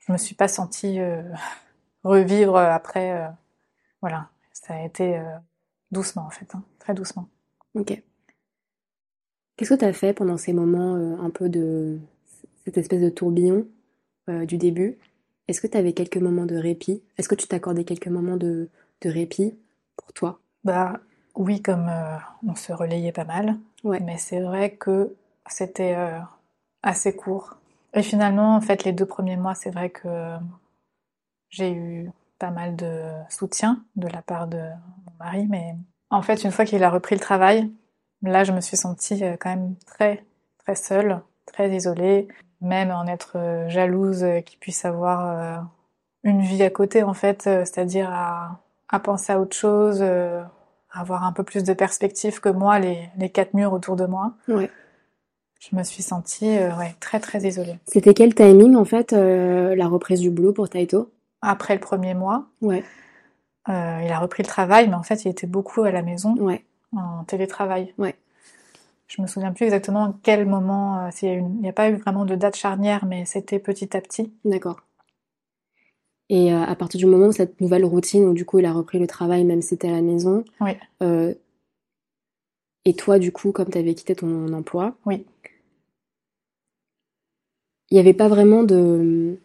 je me suis pas sentie revivre après, voilà, ça a été doucement en fait, hein, très doucement. Ok. Qu'est-ce que tu as fait pendant ces moments euh, un peu de cette espèce de tourbillon euh, du début? Est-ce que tu avais quelques moments de répit? Est-ce que tu t'accordais quelques moments de, de répit pour toi? Bah oui, comme euh, on se relayait pas mal, Ouais. mais c'est vrai que c'était assez court. Et finalement, en fait, les deux premiers mois, c'est vrai que j'ai eu pas mal de soutien de la part de mon mari, mais en fait, une fois qu'il a repris le travail, là, je me suis sentie euh, quand même très, très seule, très isolée, même en être euh, jalouse euh, qu'il puisse avoir une vie à côté, en fait, c'est-à-dire à, à penser à autre chose, à avoir un peu plus de perspective que moi, les, les quatre murs autour de moi. Ouais. Je me suis sentie euh, ouais, très, très isolée. C'était quel timing en fait, euh, la reprise du boulot pour Taito? Après le premier mois, Ouais, euh, il a repris le travail, mais en fait, il était beaucoup à la maison, ouais. En télétravail. Ouais. Je me souviens plus exactement à quel moment, euh, il n'y a pas eu vraiment de date charnière, mais c'était petit à petit. D'accord. Et euh, à partir du moment où cette nouvelle routine, où du coup il a repris le travail, même si c'était à la maison, Oui. euh, et toi du coup, comme tu avais quitté ton emploi, Oui. il n'y avait pas vraiment de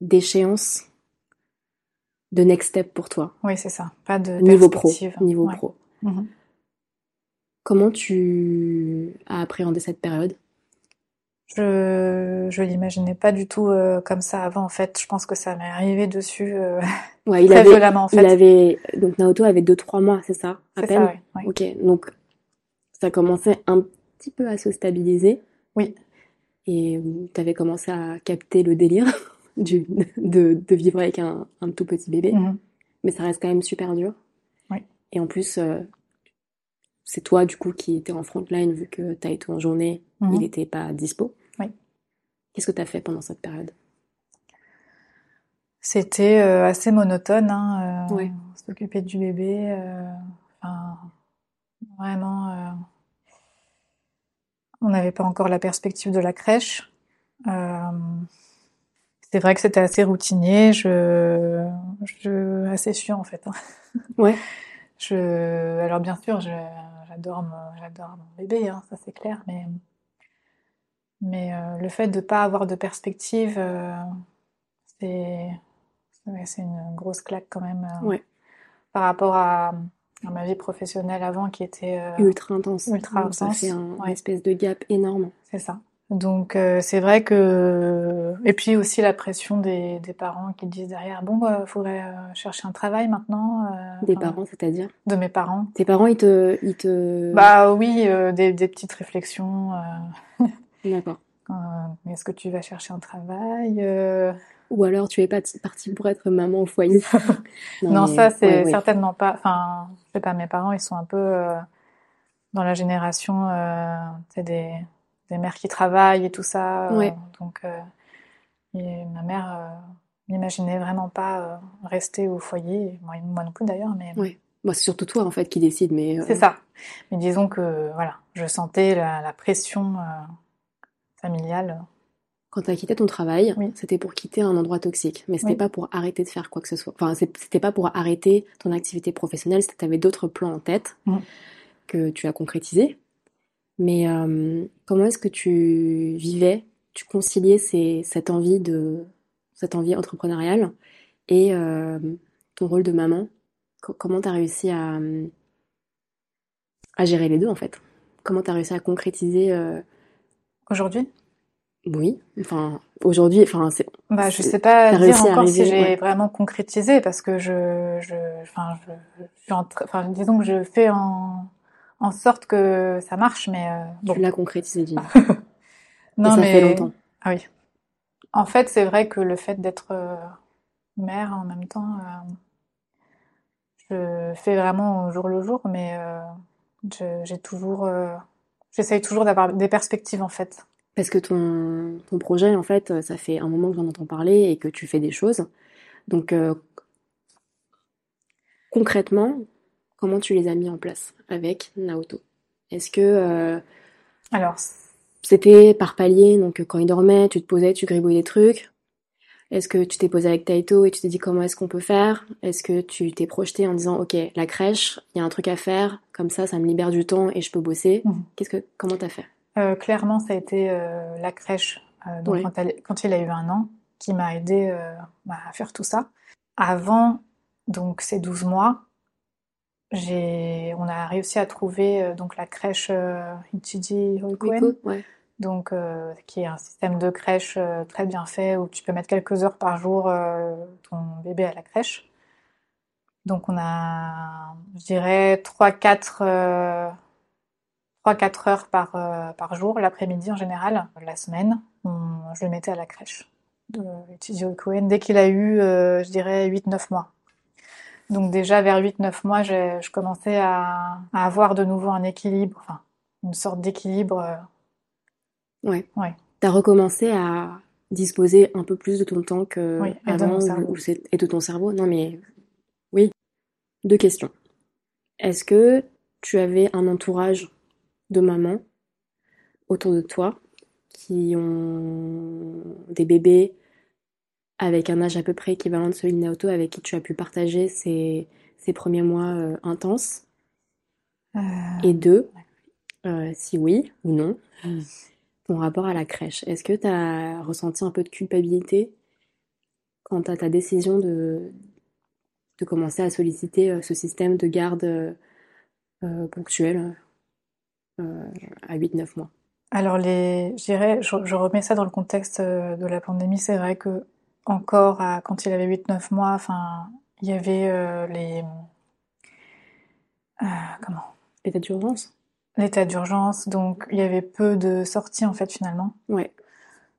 d'échéance de next step pour toi? Oui, c'est ça. Pas de niveau pro niveau Ouais. pro Mhm. Comment tu as appréhendé cette période? Je je l'imaginais pas du tout euh, comme ça avant en fait. Je pense que ça m'est arrivé dessus euh, ouais il très avait violemment en fait. il avait donc Naoto avait deux trois mois c'est ça à peine? ça, ouais, ouais. ok donc ça commençait un petit peu à se stabiliser Oui. et tu avais commencé à capter le délire du, de, de vivre avec un, un tout petit bébé Mhm. mais ça reste quand même super dur. Oui. Et en plus, euh, c'est toi du coup qui étais en front line vu que t'as été en journée, Mhm. il n'était pas dispo. Oui. Qu'est-ce que t'as fait pendant cette période? C'était euh, assez monotone, hein, euh, s'occuper du bébé, euh, enfin, vraiment, euh, on n'avait pas encore la perspective de la crèche. C'est vrai que c'était assez routinier, je, je, assez chiant en fait. hein. Ouais. Je, alors bien sûr, j'adore, mon- j'adore mon bébé, hein, ça c'est clair, mais, mais euh, le fait de pas avoir de perspective, euh, c'est, une grosse claque quand même euh, par rapport à, à ma vie professionnelle avant qui était Ultra intense. ultra Ça fait un ouais. espèce de gap énorme. c'est ça. Donc euh, c'est vrai que et puis aussi la pression des, des parents qui disent derrière bon bah, faudrait euh, chercher un travail maintenant euh, Des parents, c'est-à-dire? de mes parents. Tes parents, ils te, ils te... Bah oui, euh, des, des petites réflexions. euh, D'accord. euh, est-ce que tu vas chercher un travail euh, Ou alors tu es pas partie pour être maman au foyer. Non, mais- ça c'est ouais, ouais. certainement pas. Enfin, je sais pas, mes parents ils sont un peu euh, dans la génération, euh, des, des mères qui travaillent et tout ça. euh, Ouais. donc, euh, et ma mère euh, m'imaginait vraiment pas euh, rester au foyer. Moi, moi non plus d'ailleurs, mais Ouais. Bah, c'est surtout toi en fait qui décide, mais euh, c'est ça. Mais disons que voilà, je sentais la, la pression euh, familiale. Quand tu as quitté ton travail, Oui. c'était pour quitter un endroit toxique, mais c'était Oui. pas pour arrêter de faire quoi que ce soit. Enfin, c'était pas pour arrêter ton activité professionnelle, tu avais d'autres plans en tête Mm. que tu as concrétisés. Mais euh, comment est-ce que tu vivais, tu conciliais ces- cette envie de cette envie entrepreneuriale et euh, ton rôle de maman? Co- Comment tu as réussi à, à gérer les deux en fait? Comment tu as réussi à concrétiser euh, Aujourd'hui, oui, enfin aujourd'hui, enfin c'est bah, je sais pas dire encore si j'ai ouais. vraiment concrétisé parce que je, je, enfin, je, je suis en enfin, disons que je fais en, en sorte que ça marche, mais euh, bon. tu l'as concrétisé, Gina. Non, et ça mais fait longtemps. Ah oui. En fait, c'est vrai que le fait d'être euh, mère en même temps, euh, je fais vraiment au jour le jour, mais euh, j'ai toujours, euh, j'essaye toujours d'avoir des perspectives en fait. Parce que ton, ton projet, en fait, ça fait un moment que j'en entends parler et que tu fais des choses. Donc, concrètement, comment tu les as mis en place avec Naoto? Est-ce que euh, Alors, c'était par palier, donc quand il dormait, tu te posais, tu gribouillais des trucs? Est-ce que tu t'es posé avec Taito et tu t'es dit comment est-ce qu'on peut faire? Est-ce que tu t'es projeté en disant, OK, la crèche, il y a un truc à faire, comme ça, ça me libère du temps et je peux bosser? Mhm. Qu'est-ce que, comment t'as fait? euh, clairement, ça a été euh, la crèche, euh, donc Ouais. quand, elle- quand il a eu un an, qui m'a aidé euh, bah, à faire tout ça. Avant donc ces 12 mois, on a réussi à trouver euh, donc la crèche euh, Ichiji Hoikuen. Ouais. donc euh, qui est un système de crèche très bien fait où tu peux mettre quelques heures par jour ton bébé à la crèche. Donc on a, je dirais, 3-4 euh, 3-4 heures par, par jour, l'après-midi en général. La semaine, on- je le mettais à la crèche de Ichiji dès qu'il a eu, je dirais, 8-9 mois. Donc déjà vers 8-9 mois, je commençais à, à avoir de nouveau un équilibre, enfin une sorte d'équilibre. euh, Ouais. Ouais. T'as recommencé à disposer un peu plus de ton temps que Oui, et de avant ou- c'est- et de ton cerveau? Non mais oui. Deux questions. Est-ce que tu avais un entourage de mamans autour de toi qui ont des bébés avec un âge à peu près équivalent de celui de Naoto avec qui tu as pu partager ces, ces premiers mois euh, intenses? Euh, Et deux, euh, si oui ou non, ton rapport à la crèche. Est-ce que tu as ressenti un peu de culpabilité quant à ta décision de, de commencer à solliciter ce système de garde ponctuelle à 8-9 mois? Alors, les, je, je, remets ça dans le contexte de la pandémie. C'est vrai que encore à- quand il avait 8-9 mois, enfin, il y avait euh, les euh, comment? État d'urgence l'état d'urgence, donc il y avait peu de sorties en fait finalement. Ouais.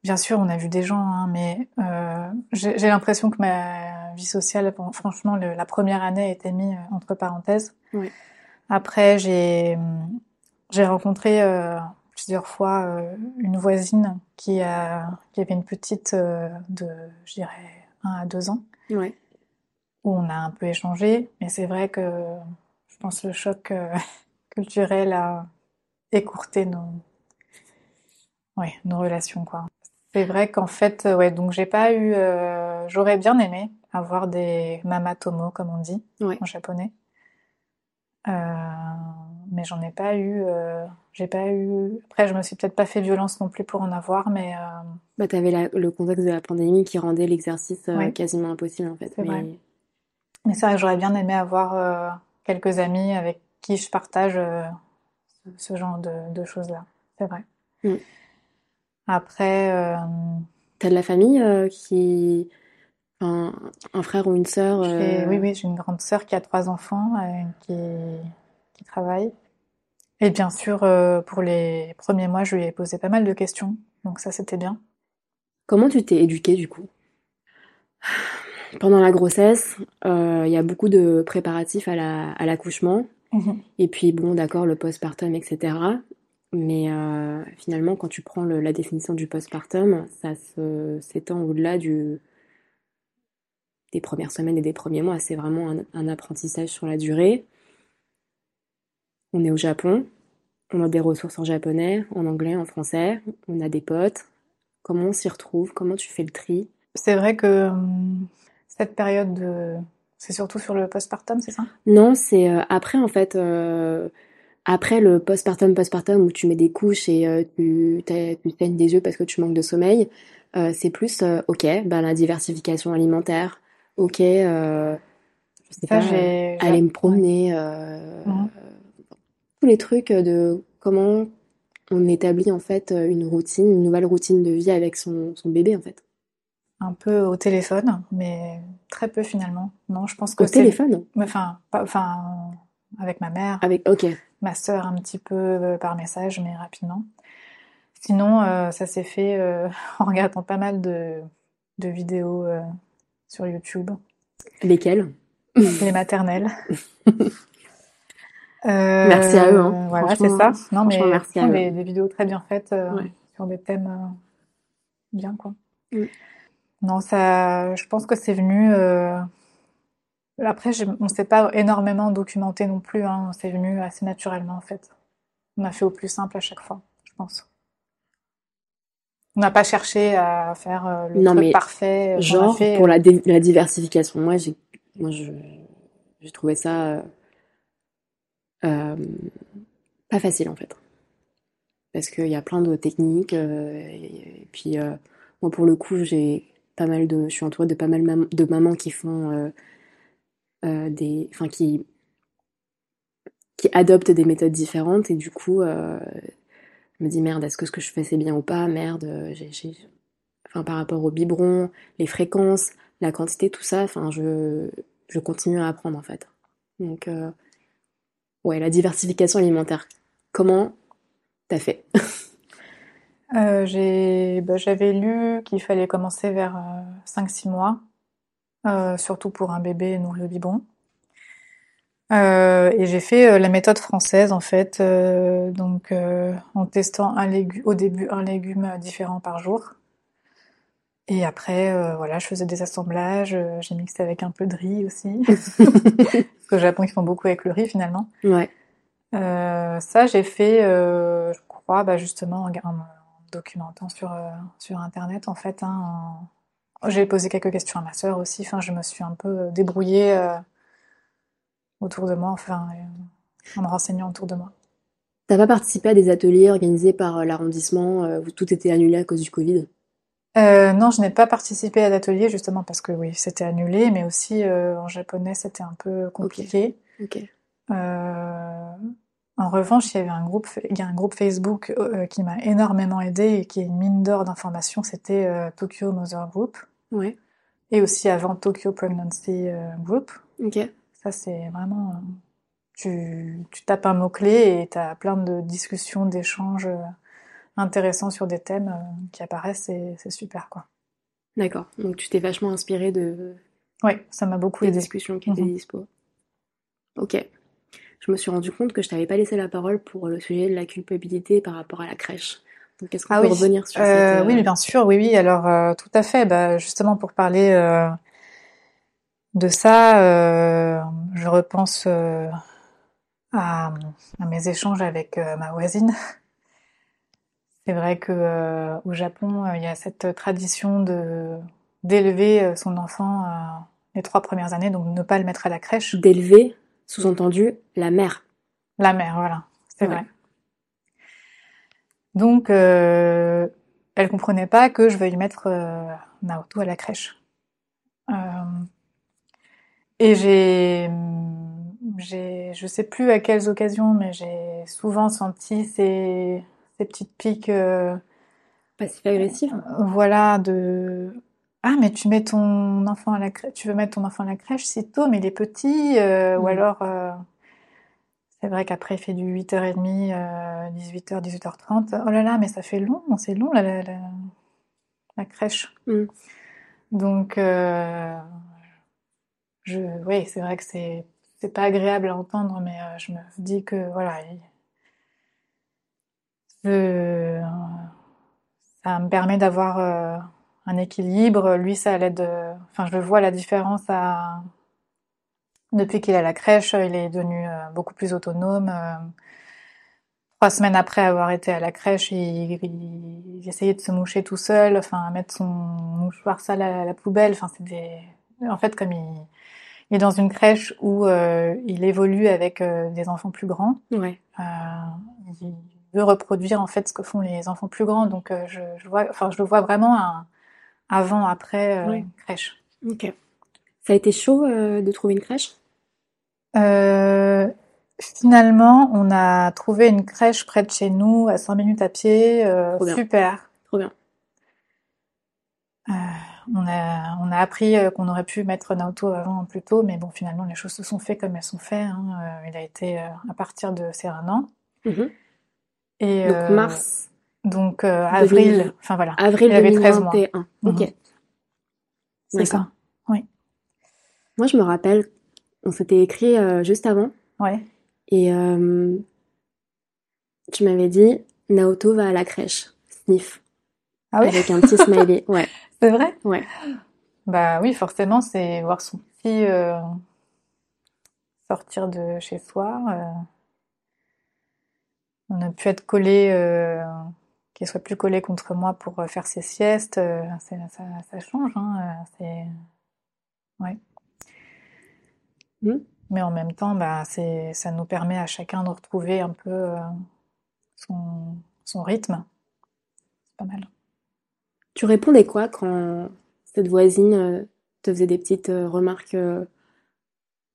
Bien sûr, on a vu des gens, hein, mais euh, j'ai l'impression que ma vie sociale, bon, franchement, le- la première année a été mise entre parenthèses. Ouais. Après, j'ai j'ai rencontré plusieurs fois euh, une voisine qui a qui avait une petite euh, de, je dirais, un à deux ans, Ouais. où on a un peu échangé, mais c'est vrai que je pense le choc euh, culturel a écourté nos ouais, nos relations quoi. C'est vrai qu'en fait ouais, donc j'ai pas eu euh, j'aurais bien aimé avoir des mamatomo comme on dit Ouais. en japonais. Euh, mais j'en ai pas eu euh, j'ai pas eu après je me suis peut-être pas fait violence non plus pour en avoir mais euh, Bah, t'avais la- le contexte de la pandémie qui rendait l'exercice euh, Ouais. quasiment impossible en fait. C'est Mais vrai. Mais c'est vrai que j'aurais bien aimé avoir euh, quelques amis avec qui je partage ce, genre de, de choses-là. C'est vrai. Mm. Après, t'as de la famille qui, un, un frère ou une sœur. euh, oui, oui, j'ai une grande sœur qui a trois enfants euh, qui, qui travaille. Et bien sûr, euh, pour les premiers mois, je lui ai posé pas mal de questions. Donc ça, c'était bien. Comment tu t'es éduquée du coup? Pendant la grossesse, euh, il y a beaucoup de préparatifs à la, à l'accouchement. Et puis bon, d'accord, le postpartum, etc. Mais euh, finalement, quand tu prends le- la définition du postpartum, ça s'étend au-delà du, des premières semaines et des premiers mois. C'est vraiment un, un apprentissage sur la durée. On est au Japon, on a des ressources en japonais, en anglais, en français, on a des potes. Comment on s'y retrouve? Comment tu fais le tri? C'est vrai que hum, cette période de... C'est surtout sur le postpartum, c'est ça? Non, c'est euh, après en fait, euh, après le postpartum, postpartum où tu mets des couches et euh, tu, tu saignes des yeux parce que tu manques de sommeil, euh, c'est plus euh, ok, ben la diversification alimentaire, ok, euh, je sais Ça, pas, aller me promener, euh, Mhm. Tous les trucs de comment on établit en fait une routine, une nouvelle routine de vie avec son, son bébé en fait. un peu au téléphone, mais très peu finalement. Non, je pense que Au téléphone? Enfin, pas- enfin, avec ma mère, Avec, ok, ma sœur un petit peu euh, par message, mais rapidement. Sinon, euh, ça s'est fait euh, en regardant pas mal de, de vidéos euh, sur YouTube, lesquels? les maternelles. Euh, Merci à eux, hein. Voilà, c'est ça. Non, mais merci à franchement, eux. des, des vidéos très bien faites euh, Ouais. sur des thèmes euh, bien, quoi. Non, ça, je pense que c'est venu. Après, on s'est pas énormément documenté non plus. Hein. C'est venu assez naturellement, en fait. On a fait au plus simple à chaque fois, je pense. On n'a pas cherché à faire le Non, truc mais parfait. Genre, fait, pour la, la diversification, moi, j'ai, moi, je, j'ai trouvé ça euh, pas facile, en fait. Parce qu'il y a plein de techniques, euh, et, puis, euh, moi, pour le coup, j'ai pas mal de, je suis entourée de pas mal de mamans qui font des, enfin, qui, qui adoptent des méthodes différentes, et du coup, je me dis, merde, est-ce que ce que je fais, c'est bien ou pas? Merde, enfin, par rapport au biberon, les fréquences, la quantité, tout ça, enfin, je, je continue à apprendre en fait. Donc, ouais, la diversification alimentaire. Comment t'as fait? Euh, bah, j'avais lu qu'il fallait commencer vers 5-6 mois, euh, surtout pour un bébé nourri au biberon. Euh, et j'ai fait euh, la méthode française en fait, euh, donc euh, en testant un au début un légume différent par jour. Et après, euh, voilà, je faisais des assemblages, euh, j'ai mixé avec un peu de riz aussi, parce qu'au Japon ils font beaucoup avec le riz finalement. Ouais, Euh, ça, j'ai fait, je crois, bah, justement, en, en me documentant sur, sur Internet, en fait. hein, en- J'ai posé quelques questions à ma sœur aussi. Enfin, je me suis un peu débrouillée autour de moi, enfin, en me renseignant autour de moi. T'as pas participé à des ateliers organisés par l'arrondissement où tout était annulé à cause du Covid? Euh, non, je n'ai pas participé à l'atelier justement parce que oui, c'était annulé, mais aussi euh, en japonais c'était un peu compliqué. Ok. Euh, en revanche, il y avait un groupe, il y a un groupe Facebook euh, qui m'a énormément aidé et qui est une mine d'or d'informations. C'était Tokyo Mother Group Ouais. et aussi avant Tokyo Pregnancy Group. Ok. Ça, c'est vraiment. tu, tu tapes un mot-clé et tu as plein de discussions, d'échanges intéressants sur des thèmes euh, qui apparaissent et c'est super, quoi. D'accord. Donc tu t'es vachement inspiré de Oui, ça m'a beaucoup des aidé. discussions qui étaient Mhm. dispo. Ok. Je me suis rendu compte que je t'avais pas laissé la parole pour le sujet de la culpabilité par rapport à la crèche. Donc est-ce qu'on Ah peut oui. revenir sur Euh, cette... euh, Oui, mais bien sûr, oui, oui. Alors, euh, tout à fait. Bah, justement, pour parler euh, de ça, euh, je repense euh, à, à mes échanges avec euh, ma voisine. C'est vrai que euh, au Japon, euh, il y a cette tradition de d'élever euh, son enfant les trois premières années, donc ne pas le mettre à la crèche. d'élever, sous-entendu, la mère. La mère, voilà, c'est Ouais. vrai. Donc, euh, elle comprenait pas que je veuille mettre euh, Naoto à la crèche. Euh, et j'ai, j'ai, je sais plus à quelles occasions, mais j'ai souvent senti ces, ces petites piques, euh, Passif-agressive voilà, de ah mais tu mets ton enfant à la crèche, tu veux mettre ton enfant à la crèche si tôt, mais il est petit, euh, ou Mhm. alors euh, c'est vrai qu'après il fait du 8h30, euh, 18h, 18h30. Oh là là, mais ça fait long, c'est long la, la, la, la crèche. Mhm. Donc euh, je, oui, c'est vrai que c'est c'est pas agréable à entendre, mais euh, je me dis que voilà, je- ça me permet d'avoir euh, un équilibre. Lui, ça l'aide. euh, Enfin, je vois la différence à depuis qu'il est à la crèche, il est devenu euh, beaucoup plus autonome. euh, Trois semaines après avoir été à la crèche, il, il- il essayait de se moucher tout seul, enfin, mettre son mouchoir sale à la poubelle. Enfin, c'est des. En fait, comme il, il est dans une crèche où euh, il évolue avec euh, des enfants plus grands, Ouais. euh, il veut reproduire en fait ce que font les enfants plus grands. Donc, euh, je, je vois, enfin, je le vois vraiment un avant-après euh, Ouais. crèche. Ok. Ça a été chaud euh, de trouver une crèche? Euh, finalement, on a trouvé une crèche près de chez nous, à 5 minutes à pied. euh, Trop super. Trop bien. Euh, on a, on a appris euh, qu'on aurait pu mettre Naoto avant plus tôt, mais bon, finalement, les choses se sont faites comme elles sont faites. hein. Euh, il a été euh, à partir de ses un an. Mhm. Et Donc euh, mars, donc euh, 2000. avril, enfin voilà. avril il avait 13 mois. 2021. Ok. Mhm. C'est D'accord. ça. Moi, je me rappelle, on s'était écrit euh, juste avant Ouais. et tu m'avais dit Naoto va à la crèche. Sniff. Ah oui, Avec un petit smiley. Ouais. c'est vrai? Ouais. Bah oui, forcément, c'est voir son petit euh, sortir de chez soi. euh, on a pu être collé, euh, qu'il soit plus collé contre moi pour euh, faire ses siestes. euh, ça, ça change, hein, euh, c'est... Ouais. Mm. Mais en même temps, bah, c'est, ça nous permet à chacun de retrouver un peu euh, son, son rythme. C'est pas mal. Tu répondais quoi quand cette voisine te faisait des petites remarques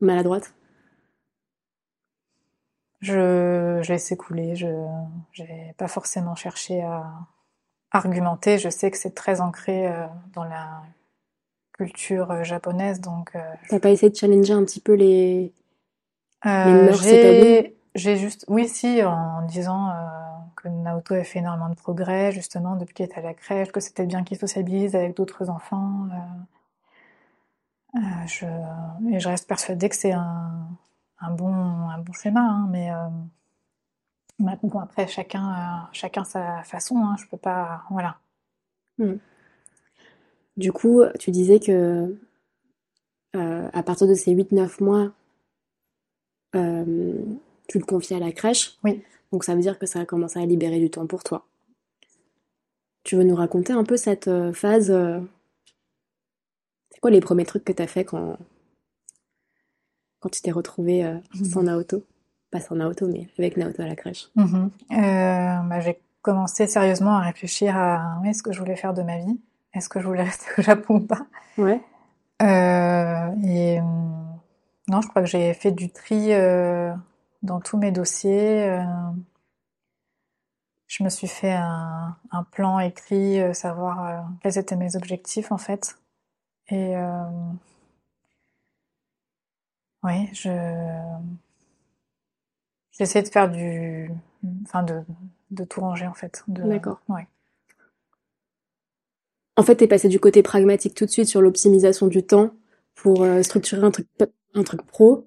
maladroites? Je, je laissais couler, je j'ai pas forcément cherché à argumenter. Je sais que c'est très ancré euh, dans la culture euh, japonaise, donc euh, T'as pas essayé de challenger un petit peu les... euh, j'ai juste oui si en disant que Naoto a fait énormément de progrès justement depuis qu'il est à la crèche, que c'était bien qu'il sociabilise avec d'autres enfants. je et je reste persuadée que c'est un un bon un bon schéma, hein, mais euh, Maintenant, bon, après, chacun, euh, chacun sa façon, hein, je peux pas, voilà. Du coup, tu disais que euh, à partir de ces 8-9 mois, tu le confiais à la crèche. Oui. Donc ça veut dire que ça a commencé à libérer du temps pour toi. Tu veux nous raconter un peu cette phase C'est quoi les premiers trucs que tu as fait quand, quand tu t'es retrouvée euh, sans Naoto? pas sans Naoto, mais avec Naoto à la crèche Mhm. Euh, bah, j'ai commencé sérieusement à réfléchir à ce que je voulais faire de ma vie. Est-ce que je voulais rester au Japon ou pas? Ouais. Euh, et non, je crois que j'ai fait du tri dans tous mes dossiers. je me suis fait un, un plan écrit, savoir quels étaient mes objectifs en fait. Et euh, oui, je j'essaie de faire du, enfin de de tout ranger en fait. De- D'accord. Ouais. En fait, t'es passé du côté pragmatique tout de suite sur l'optimisation du temps pour euh, structurer un truc, un truc pro.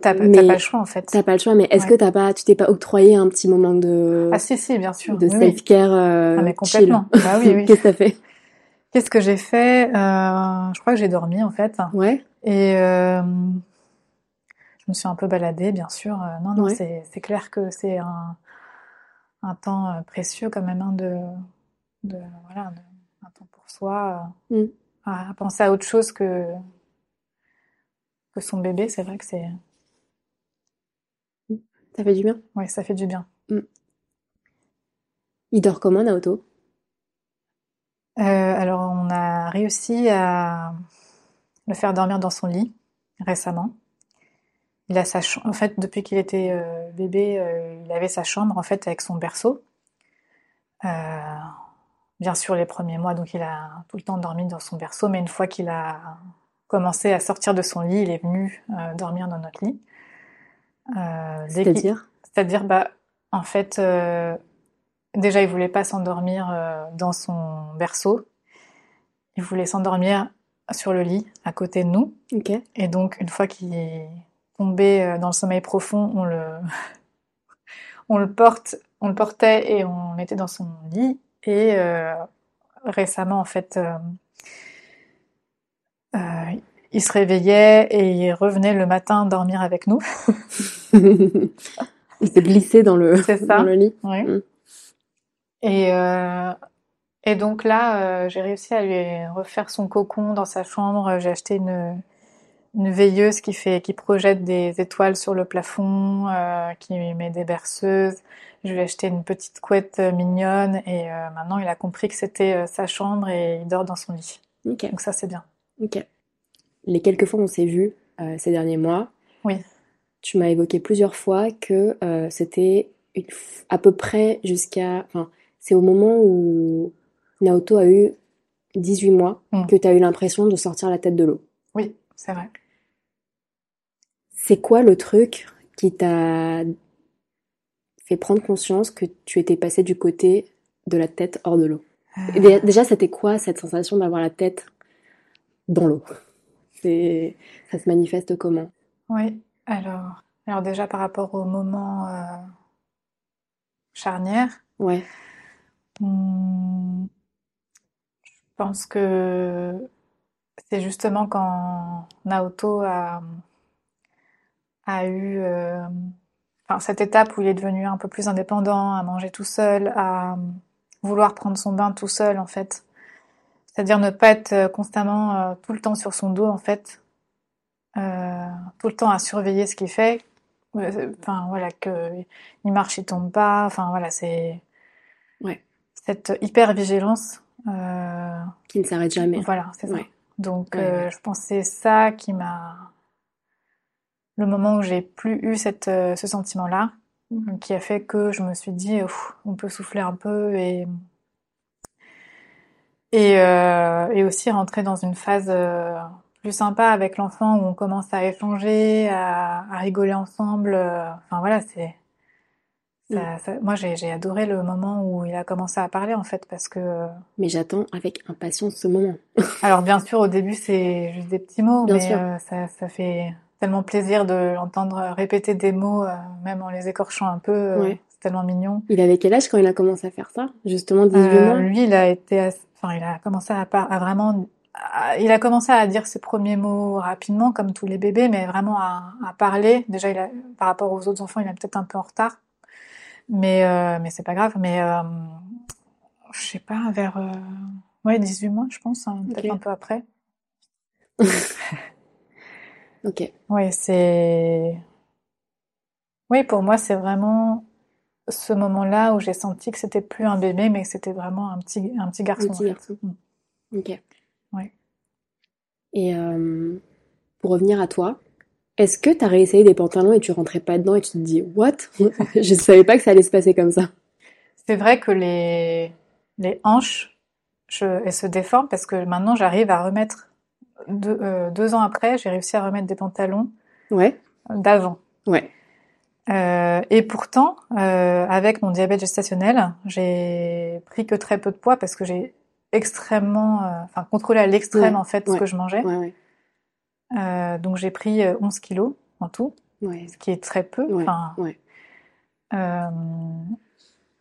T'as pas, pas le choix en fait. T'as pas le choix, mais est-ce Ouais. que t'as pas, tu t'es pas octroyé un petit moment de, Ah si si, bien sûr. de Oui, oui. self-care euh, Ah, mais chill complètement. Bah oui, oui. Qu'est-ce que t'as fait? Qu'est-ce que j'ai fait? Euh, Je crois que j'ai dormi en fait. Ouais. Et euh, me suis un peu baladée, bien sûr. Euh, non, non, Ouais. c'est clair que c'est un, un temps euh, précieux quand même hein, de, de voilà, de- un temps pour soi, euh, Mm. à, à penser à autre chose que que son bébé. C'est vrai que c'est, Ça fait du bien. ouais, ça fait du bien. Il dort comment, Naoto? Euh, alors, on a réussi à le faire dormir dans son lit récemment. Il a sa. En fait, depuis qu'il était euh, bébé, euh, il avait sa chambre en fait avec son berceau. Euh, bien sûr, les premiers mois, donc il a tout le temps dormi dans son berceau. Mais une fois qu'il a commencé à sortir de son lit, il est venu dormir dans notre lit. C'est-à-dire? C'est-à-dire, bah, en fait, déjà, il voulait pas s'endormir dans son berceau. Il voulait s'endormir sur le lit, à côté de nous. Et donc, une fois qu'il tombé euh, dans le sommeil profond, on le, on le porte, on le portait et on mettait dans son lit. Et euh, récemment, en fait, euh, euh, il se réveillait et il revenait le matin dormir avec nous. Il s'est glissé dans le, dans le lit. Oui. Mm. Et, et donc là, j'ai réussi à lui refaire son cocon dans sa chambre. J'ai acheté une, une veilleuse qui fait, qui projette des étoiles sur le plafond, euh, qui met des berceuses. Je lui ai acheté une petite couette euh, mignonne et euh, maintenant il a compris que c'était euh, sa chambre et il dort dans son lit. Ok. Donc ça c'est bien. Ok. Les quelques fois où on s'est vus ces derniers mois, Oui. tu m'as évoqué plusieurs fois que c'était f- à peu près jusqu'à. Enfin, c'est au moment où Naoto a eu 18 mois Mm. que tu as eu l'impression de sortir la tête de l'eau. C'est vrai. C'est quoi le truc qui t'a fait prendre conscience que tu étais passé du côté de la tête hors de l'eau? Dé- Déjà, c'était quoi cette sensation d'avoir la tête dans l'eau? C'est, ça se manifeste comment? Oui, alors, alors déjà par rapport au moment euh, charnière, Ouais, hmm, je pense que c'est justement quand Naoto a, a eu euh, enfin, cette étape où il est devenu un peu plus indépendant, à manger tout seul, à vouloir prendre son bain tout seul en fait. C'est-à-dire ne pas être euh, constamment euh, tout le temps sur son dos en fait, euh, tout le temps à surveiller ce qu'il fait. Enfin voilà que il marche, il tombe pas. Enfin voilà c'est Ouais. cette hyper vigilance. Qui ne s'arrête jamais. voilà c'est ça. Ouais. Donc Ouais, euh, je pense que c'est ça qui m'a le moment où j'ai plus eu cette euh, ce sentiment-là qui a fait que je me suis dit on peut souffler un peu et et, euh, et aussi rentrer dans une phase plus sympa avec l'enfant où on commence à échanger, à, à rigoler ensemble. Enfin voilà, c'est ça- ça- moi j'ai j'ai adoré le moment où il a commencé à parler en fait parce que Mais j'attends avec impatience ce moment. alors bien sûr au début c'est juste des petits mots Bien mais euh, ça ça fait tellement plaisir de l'entendre répéter des mots euh, même en les écorchant un peu euh, Ouais. c'est tellement mignon. Il avait quel âge quand il a commencé à faire ça? Justement 18 Euh, mois lui, il a été, enfin, il a commencé à, par- à vraiment, il a commencé à dire ses premiers mots rapidement, comme tous les bébés, mais vraiment à, à parler. Déjà, il a, par rapport aux autres enfants, il est peut-être un peu en retard, mais euh, mais c'est pas grave. Mais euh, je sais pas, vers euh, ouais 18 mois, je pense, hein, peut-être un peu après. Ok. Ouais, c'est Oui, pour moi, c'est vraiment ce moment-là où j'ai senti que c'était plus un bébé, mais que c'était vraiment un petit, un petit garçon. Un petit garçon. Mm. Ok. Ouais. Et euh, pour revenir à toi, est-ce que tu as réessayé des pantalons et tu rentrais pas dedans et tu te dis What? Je savais pas que ça allait se passer comme ça. C'est vrai que les, les hanches, je, elles se déforment parce que maintenant j'arrive à remettre, deux, euh, deux ans après, j'ai réussi à remettre des pantalons Ouais, d'avant. ouais. Euh, et pourtant, euh, avec mon diabète gestationnel, j'ai pris que très peu de poids parce que j'ai extrêmement, enfin contrôlé à l'extrême Ouais, en fait ce ouais, que je mangeais. Ouais. Euh, donc j'ai pris euh, 11 kilos en tout, Ouais, ce qui est très peu. ouais, Enfin, ouais. euh,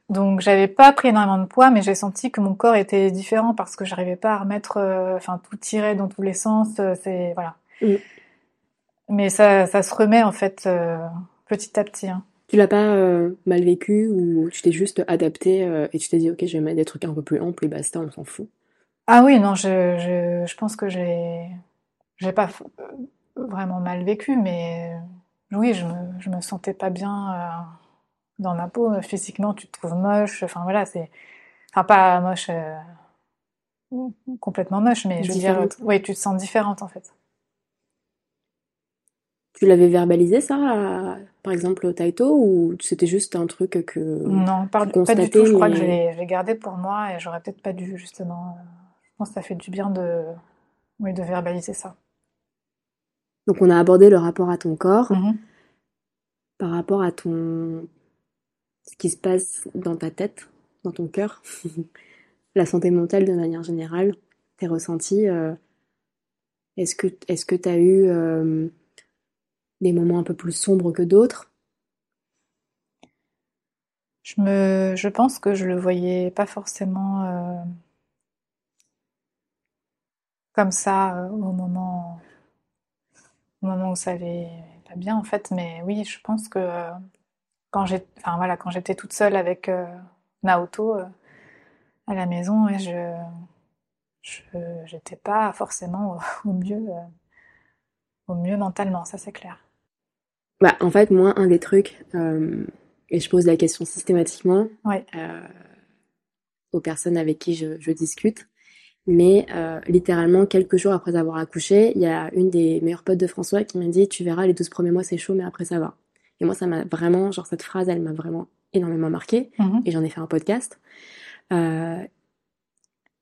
donc j'avais pas pris énormément de poids, mais j'ai senti que mon corps était différent parce que j'arrivais pas à remettre, euh, enfin tout tirait dans tous les sens. euh, c'est voilà. Mm. Mais ça, ça se remet en fait euh, petit à petit. hein. Tu l'as pas euh, mal vécu ou tu t'es juste adapté euh, et tu t'es dit ok je vais mettre des trucs un peu plus amples et basta on s'en fout? Ah oui, non, je, je, je pense que j'ai, j'ai pas vraiment mal vécu, mais oui, je me, je me sentais pas bien euh, dans ma peau. Physiquement, tu te trouves moche. Enfin voilà, c'est, enfin pas moche, euh, complètement moche, mais je veux dire, oui, tu te sens différente en fait. Tu l'avais verbalisé ça à- par exemple au Taito ou c'était juste un truc que Non, pas, du tout. Je crois que je l'ai, je l'ai gardé pour moi et j'aurais peut-être pas dû justement. euh, Je pense que ça fait du bien de, oui, de verbaliser ça. Donc on a abordé le rapport à ton corps Mhm. par rapport à ton ce qui se passe dans ta tête, dans ton cœur, la santé mentale de manière générale, tes ressentis. euh, Est-ce que est-ce que tu as eu euh, des moments un peu plus sombres que d'autres? Je me, je pense que je le voyais pas forcément euh, comme ça euh, au moment, au moment où ça allait pas bien en fait. Mais oui, je pense que euh, quand enfin voilà, j'étais toute seule avec euh, Naoto euh, à la maison, je, j'étais pas forcément au, au mieux, euh, au mieux mentalement, ça c'est clair. Bah, en fait, moi, un des trucs, et je pose la question systématiquement aux personnes avec qui je, je discute, mais euh, littéralement, quelques jours après avoir accouché, il y a une des meilleures potes de François qui m'a dit Tu verras, les 12 premiers mois, c'est chaud, mais après, ça va. Et moi, ça m'a vraiment, genre, cette phrase, elle m'a vraiment énormément marqué, Mhm. et j'en ai fait un podcast. Euh,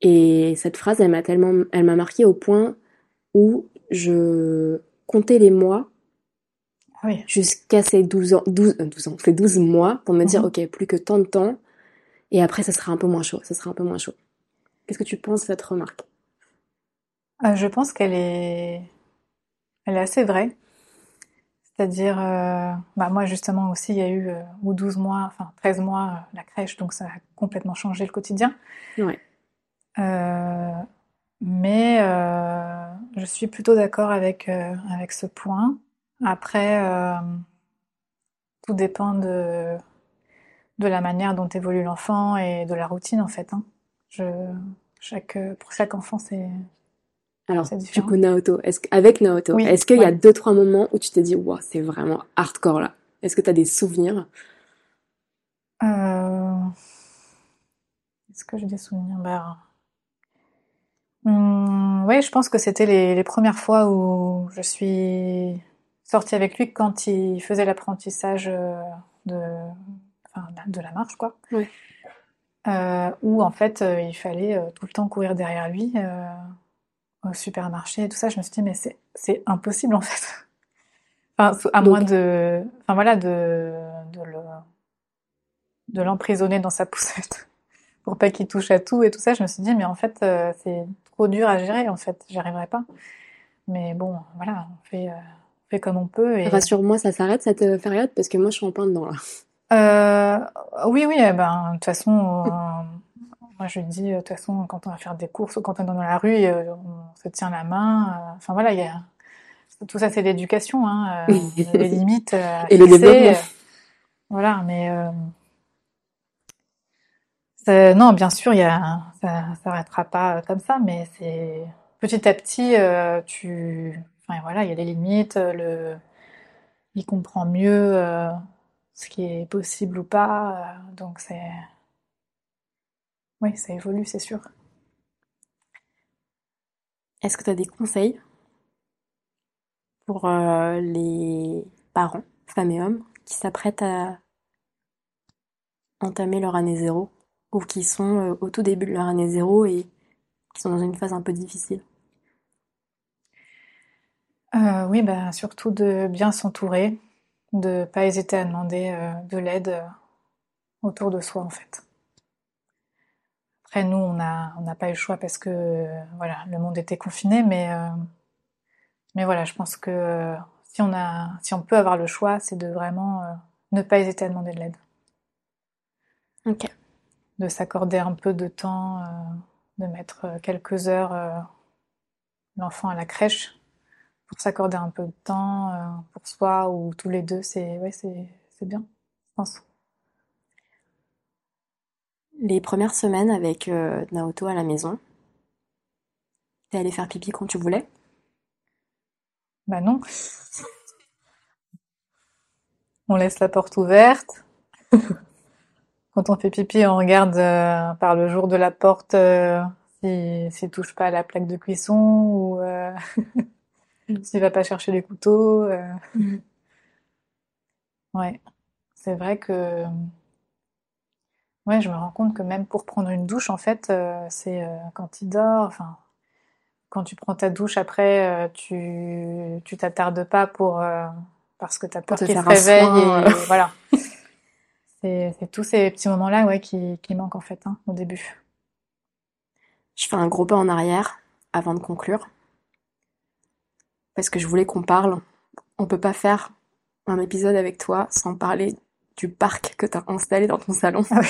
et cette phrase, elle m'a tellement, elle m'a marqué au point où je comptais les mois Ah oui. jusqu'à ces 12 ans, 12, euh, 12 ans, ces 12 mois pour me dire, Mhm. ok, plus que tant de temps, et après, ça sera un peu moins chaud, ça sera un peu moins chaud. Qu'est-ce que tu penses de cette remarque? Euh, je pense qu'elle est, elle est assez vraie. C'est-à-dire, euh, bah moi justement aussi, il y a eu euh, ou 12 mois, enfin 13 mois euh, la crèche, donc ça a complètement changé le quotidien. Ouais. Mais je suis plutôt d'accord avec, avec ce point. Après, tout dépend de, de la manière dont évolue l'enfant et de la routine en fait. hein. Je, chaque, pour chaque enfant, c'est Alors, du coup, Naoto, est-ce avec Naoto, Oui, est-ce qu'il y a deux, trois moments où tu t'es dit, wow, c'est vraiment hardcore là? Est-ce que tu as des souvenirs? Euh... Est-ce que j'ai des souvenirs? Ben... hum, ouais, je pense que c'était les, les premières fois où je suis sortie avec lui quand il faisait l'apprentissage euh, de, enfin, de la marche, quoi. Ouais. Euh, où en fait euh, il fallait euh, tout le temps courir derrière lui euh, au supermarché et tout ça. Je me suis dit mais c'est c'est impossible en fait. Enfin, à Donc- moins de, enfin voilà, de de le de l'emprisonner dans sa poussette pour pas qu'il touche à tout et tout ça. Je me suis dit mais en fait c'est trop dur à gérer en fait, j'y arriverai pas. Mais bon, voilà, on fait on fait comme on peut et Rassure-moi, ça s'arrête cette période parce que moi, je suis en plein dedans là. Euh, oui, oui, eh ben, de toute façon, euh, moi je dis, de toute façon, quand on va faire des courses ou quand on est dans la rue, euh, on se tient la main. euh, Enfin voilà, il y a tout ça, c'est l'éducation, hein, euh, les limites Et le développement. voilà, mais ça- non, bien sûr, il y a, ça s'arrêtera pas comme ça, mais c'est petit à petit, tu, enfin voilà, il y a des limites, le, il comprend mieux. Ce qui est possible ou pas. euh, donc c'est. Oui, ça évolue, c'est sûr. Est-ce que tu as des conseils pour euh, les parents, femmes et hommes, qui s'apprêtent à entamer leur année zéro ou qui sont euh, au tout début de leur année zéro et qui sont dans une phase un peu difficile? Oui, bah, surtout de bien s'entourer, de pas hésiter à demander euh, de l'aide euh, autour de soi en fait. Après, nous, on n'a pas eu le choix parce que euh, voilà, le monde était confiné, mais, mais voilà, je pense que si on a, si on peut avoir le choix, c'est de vraiment ne pas hésiter à demander de l'aide, Ok. de s'accorder un peu de temps, de mettre quelques heures l'enfant à la crèche pour s'accorder un peu de temps euh, pour soi ou tous les deux, c'est ouais, c'est c'est bien, je pense. Les premières semaines avec euh, Naoto à la maison, t'es allé faire pipi quand tu voulais? Bah non, on laisse la porte ouverte. Quand on fait pipi, on regarde euh, par le jour de la porte euh, si s'il touche pas à la plaque de cuisson ou euh, s'il va pas chercher les couteaux. euh. Mhm. Ouais, c'est vrai que ouais, je me rends compte que même pour prendre une douche, en fait, euh, c'est euh, quand il dort, enfin, quand tu prends ta douche après, euh, tu tu t'attardes pas pour parce que t'as peur qu'il se réveille soin, et voilà. C'est c'est tous ces petits moments-là, ouais, qui qui manquent en fait, hein, au début. Je fais un gros pas en arrière avant de conclure parce que je voulais qu'on parle. On peut pas faire un épisode avec toi sans parler du parc que t'as installé dans ton salon. Ah oui.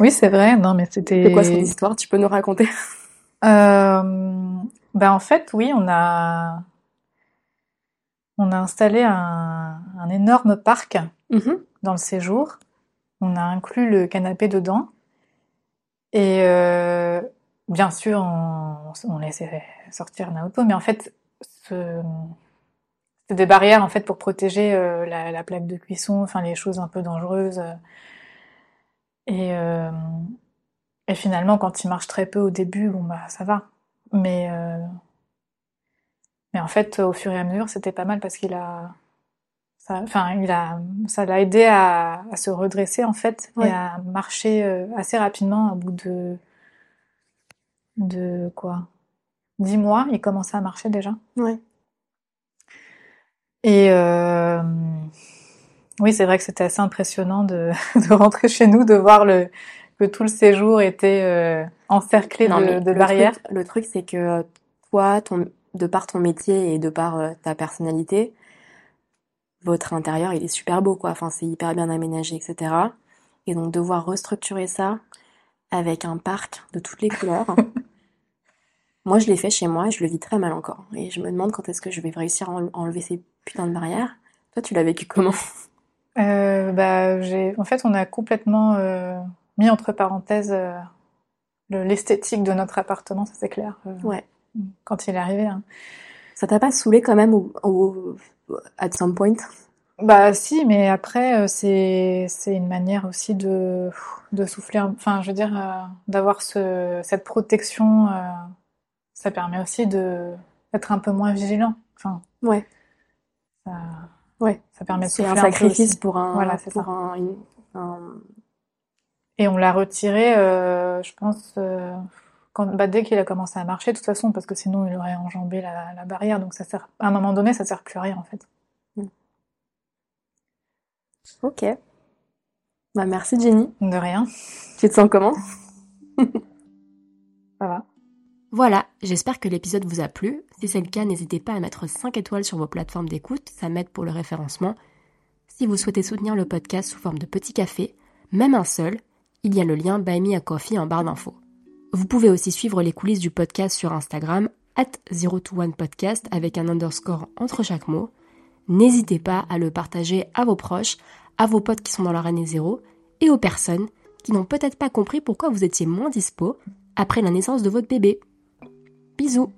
Oui, c'est vrai. Non, mais c'était. C'est quoi son histoire? Tu peux nous raconter? Euh, ben en fait, oui, on a on a installé un, un énorme parc Mhm. dans le séjour. On a inclus le canapé dedans. Et euh, bien sûr, on, on laissait sortir Naoto, mais en fait, ce, c'est des barrières en fait pour protéger euh, la, la plaque de cuisson, enfin les choses un peu dangereuses. Et, euh, et finalement, quand il marche très peu au début, bon bah ça va. Mais euh, mais en fait, au fur et à mesure, c'était pas mal parce qu'il a ça, enfin, il a, ça l'a aidé à, à se redresser en fait Ouais. et à marcher assez rapidement. Au bout de de quoi, dix mois, il commençait à marcher déjà? Ouais. Et euh, oui, c'est vrai que c'était assez impressionnant de, de rentrer chez nous, de voir le que tout le séjour était euh, encerclé Non, de, le barrières. truc, le truc, c'est que toi, ton, de par ton métier et de par euh, ta personnalité, votre intérieur, il est super beau, quoi. Enfin, c'est hyper bien aménagé, etc. Et donc, devoir restructurer ça avec un parc de toutes les couleurs. Moi, je l'ai fait chez moi et je le vis très mal encore. Et je me demande quand est-ce que je vais réussir à enle- enlever ces putains de barrières. Toi, tu l'as vécu comment? Euh, bah, en fait, on a complètement euh, mis entre parenthèses euh, le- l'esthétique de notre appartement, ça c'est clair. euh, Ouais. Quand il est arrivé. hein. Ça t'a pas saoulé quand même au, au, at some point? Bah si, mais après c'est une manière aussi de de souffler. Enfin, je veux dire, euh, d'avoir ce cette protection, euh, ça permet aussi de d'être un peu moins vigilant. Enfin, Ouais. ça, Ouais. ça permet de C'est un un sacrifice aussi. pour un, Voilà, c'est ça. un, une- un- Et on l'a retiré, euh, je pense, euh, quand, bah, dès qu'il a commencé à marcher, de toute façon, parce que sinon il aurait enjambé la, la barrière. Donc ça sert, à un moment donné, ça sert plus à rien en fait. Ok. Bah, merci Jenny. De rien, Tu te sens comment? ça va. Voilà, j'espère que l'épisode vous a plu. Si c'est le cas, n'hésitez pas à mettre 5 étoiles sur vos plateformes d'écoute, ça m'aide pour le référencement. Si vous souhaitez soutenir le podcast sous forme de petit café, même un seul, il y a le lien Buy Me a Coffee en barre d'infos. Vous pouvez aussi suivre les coulisses du podcast sur Instagram, at 021podcast avec un underscore entre chaque mot. N'hésitez pas à le partager à vos proches, à vos potes qui sont dans leur année zéro et aux personnes qui n'ont peut-être pas compris pourquoi vous étiez moins dispo après la naissance de votre bébé. Bisous